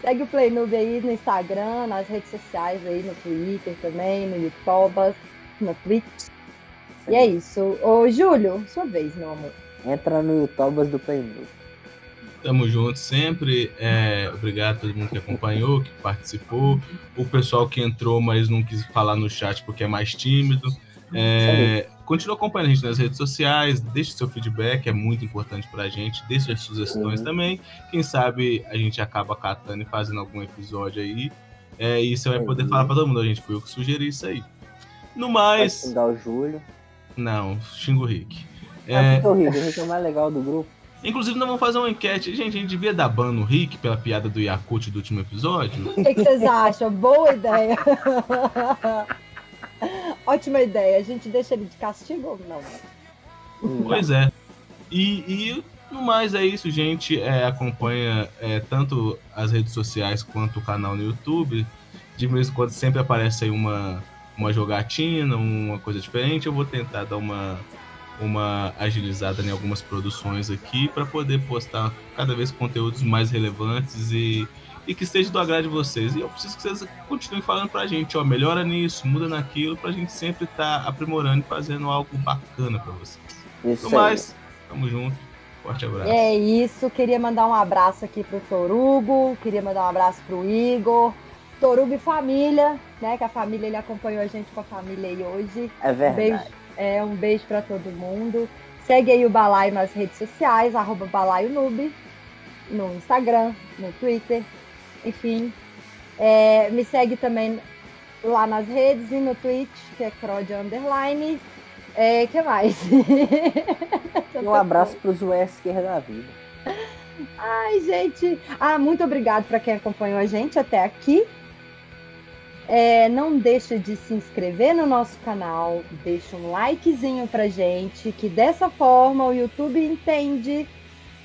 Segue o Play Noob aí no Instagram, nas redes sociais aí, no Twitter também, no YouTube, no Twitch. E é isso. Ô, Júlio, sua vez, meu amor. Entra no YouTube do Play Noob. Tamo junto sempre. É, obrigado a todo mundo que acompanhou, que participou. O pessoal que entrou, mas não quis falar no chat porque é mais tímido. É, continua acompanhando a gente nas redes sociais, deixe seu feedback, é muito importante pra gente. Deixe as sugestões Uhum. também. Quem sabe a gente acaba catando e fazendo algum episódio aí. É, e você vai poder Uhum. falar pra todo mundo, a gente foi eu que sugeri isso aí. No Pode mais. xingar o Júlio. Não, xingo o Rick. É, É, porque o Rick, o Rick é o mais legal do grupo. Inclusive, nós vamos fazer uma enquete. Gente, a gente devia dar ban no Rick pela piada do Yakut do último episódio? O que, que vocês acham? Boa ideia. Ótima ideia. A gente deixa ele de castigo ou não? Pois é. E, e no mais é isso, gente. É, acompanha é, tanto as redes sociais quanto o canal no YouTube. De vez em quando sempre aparece aí uma, uma jogatina, uma coisa diferente. Eu vou tentar dar uma, uma agilizada em algumas produções aqui para poder postar cada vez conteúdos mais relevantes e, e que esteja do agrado de vocês. E eu preciso que vocês continuem falando pra gente, ó, melhora nisso, muda naquilo, pra gente sempre estar tá aprimorando e fazendo algo bacana para vocês. Isso no mais, tamo junto. Forte abraço. É isso, queria mandar um abraço aqui pro Torugo, queria mandar um abraço pro Igor, Torugo e família, né? Que a família ele acompanhou a gente com a família aí hoje. É verdade. Um beijo, é, um beijo para todo mundo. Segue aí o Balaio nas redes sociais, arroba Balaio Noob, no Instagram, no Twitter, enfim. É, me segue também lá nas redes e no Twitch, que é Crod Underline. É, que mais? um abraço para os Wesker da vida. Ai, gente. Ah, muito obrigado para quem acompanhou a gente até aqui. É, não deixa de se inscrever no nosso canal, deixa um likezinho pra gente, que dessa forma o YouTube entende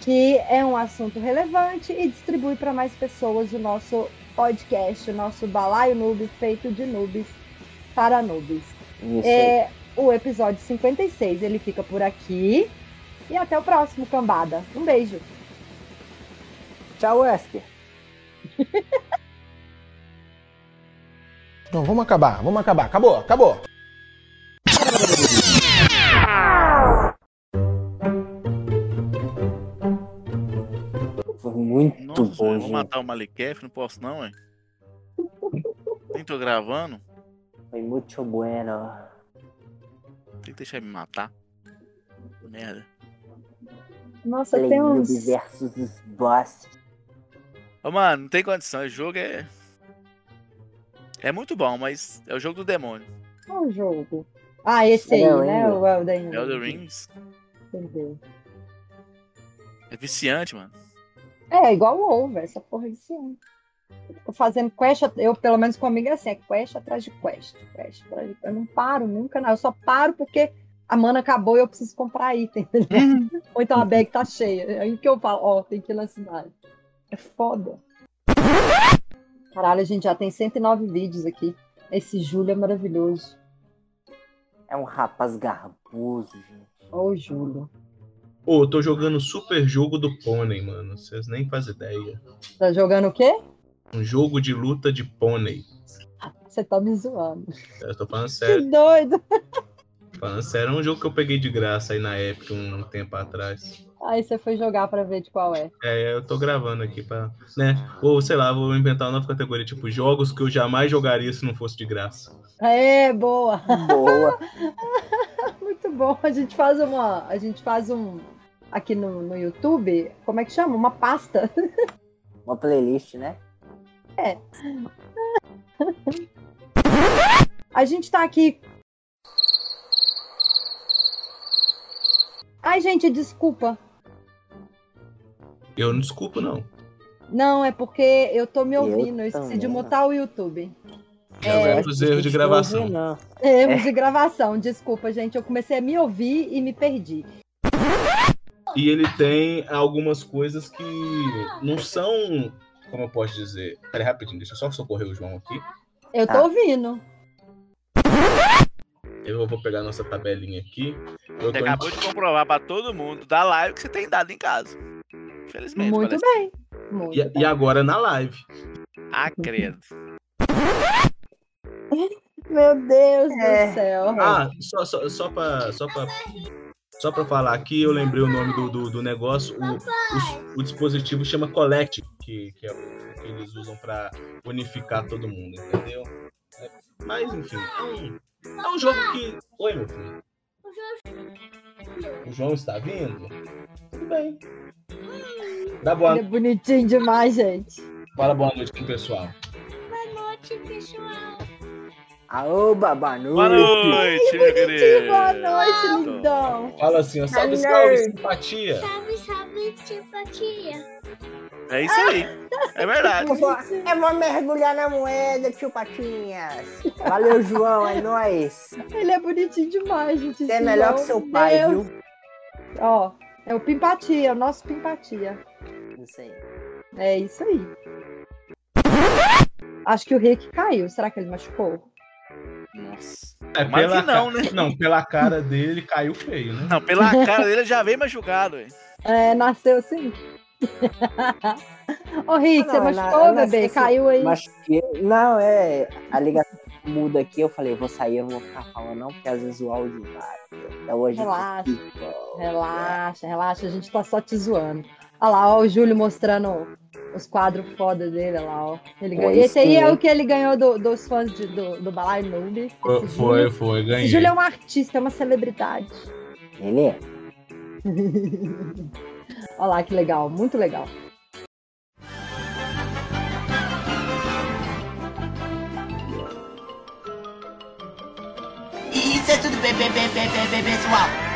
que é um assunto relevante e distribui para mais pessoas o nosso podcast, o nosso balaio noob feito de noobs para noobs. É, o episódio 56 ele fica por aqui e até o próximo, cambada. Um beijo. Tchau, Wesker. Não, vamos acabar, vamos acabar. Acabou, acabou. Foi muito Nossa, bom, eu vou matar o Malikef, não posso não, ué. Nem tô gravando. Foi muito bueno. Tem que deixar ele me matar. Merda. Nossa, Play tem uns. versus os boss. Ô, mano, não tem condição. O jogo é. É muito bom, mas é o jogo do demônio. Qual o jogo? Ah, esse aí, Elden né? O Elden Elder Ring. Rings Entendeu? é viciante, mano. É, igual o Over, essa porra é viciante. Eu fico fazendo quest, eu pelo menos comigo é assim, é quest atrás de quest, quest atrás de Eu não paro nunca, não. Eu só paro porque a mana acabou e eu preciso comprar item, entendeu? Ou então a bag tá cheia. É Aí que eu falo, ó, tem que ir na cidade. É foda. Caralho, a gente já tem 109 vídeos aqui. Esse Júlio é maravilhoso. É um rapaz garboso, gente. Ó, o Júlio. Ô, eu tô jogando super jogo do pônei, mano. Vocês nem fazem ideia. Tá jogando o quê? Um jogo de luta de pônei. Você tá me zoando. Eu tô falando Que sério. doido. Falando sério, é um jogo que eu peguei de graça aí na Epic um tempo atrás. Aí você foi jogar pra ver de qual é. É, eu tô gravando aqui pra. né? Ou sei lá, vou inventar uma nova categoria, tipo jogos que eu jamais jogaria se não fosse de graça. É, boa. Boa. Muito bom. A gente faz uma. A gente faz um. Aqui no, no YouTube, como é que chama? Uma pasta. Uma playlist, né? É. A gente tá aqui. Ai, gente, desculpa. Eu não desculpo, não. Não, é porque eu tô me ouvindo. Eu esqueci de mutar o YouTube. É, os erros de gravação. Não. Erros de gravação, desculpa, gente. Eu comecei a me ouvir e me perdi. E ele tem algumas coisas que não são. Como eu posso dizer? Peraí, rapidinho, deixa eu só socorrer o João aqui. Eu tô Tá. ouvindo. Eu vou pegar nossa tabelinha aqui. Eu Você acabou de comprovar pra todo mundo da live que você tem dado em casa. Infelizmente. Muito parece. bem. Muito E, e agora na live. Ah, credo. Meu Deus É. do céu. Ah, só, só, só pra. Só pra... Só pra falar aqui, eu lembrei o nome do, do, do negócio. O, o, o dispositivo chama Collect, que, que é o que eles usam pra unificar todo mundo, entendeu? É, mas, enfim, é um, é um jogo que. Oi, meu filho. O João está vindo? Tudo bem. Dá boa Ele é bonitinho demais, gente. Fala boa noite com o pessoal. Boa noite, pessoal. Aô, babanoite. Boa noite, meu querido. Boa noite, lindão. Fala assim, ó, salve, Hello. salve, simpatia. Salve, salve, Tipatia. É isso aí. É verdade. Eu vou, eu vou mergulhar na moeda, tio Patinhas. Valeu, João, é nóis. Ele é bonitinho demais, gente. Você é melhor que seu pai, Deus. viu? Ó, é o Pimpatia, é o nosso Pimpatia. Isso aí. É isso aí. Acho que o Rick caiu. Será que ele machucou? Nossa. É, Tomara pela que não, ca- né? Não, pela cara dele, ele caiu feio, né? Não, pela cara dele já veio machucado, velho. É, nasceu assim? Ô, Rick, você Não, machucou, na- bebê? assim, Caiu aí. Machuquei. Não, é. A ligação muda aqui. Eu falei, eu vou sair, eu não vou ficar falando, não, porque às vezes o áudio vai. Então hoje. Relaxa, relaxa, relaxa, a gente tá só te zoando. Olha lá, ó, o Júlio mostrando os quadros foda dele, olha lá, ó. Ele ganhou. isso Esse aí é sim. o que ele ganhou do- dos fãs de- do, do Balai Noob. Foi, Esse foi, foi, Esse ganhei. Júlio é um artista, é uma celebridade. Ele é. Olha lá que legal, muito legal. Isso é tudo pessoal.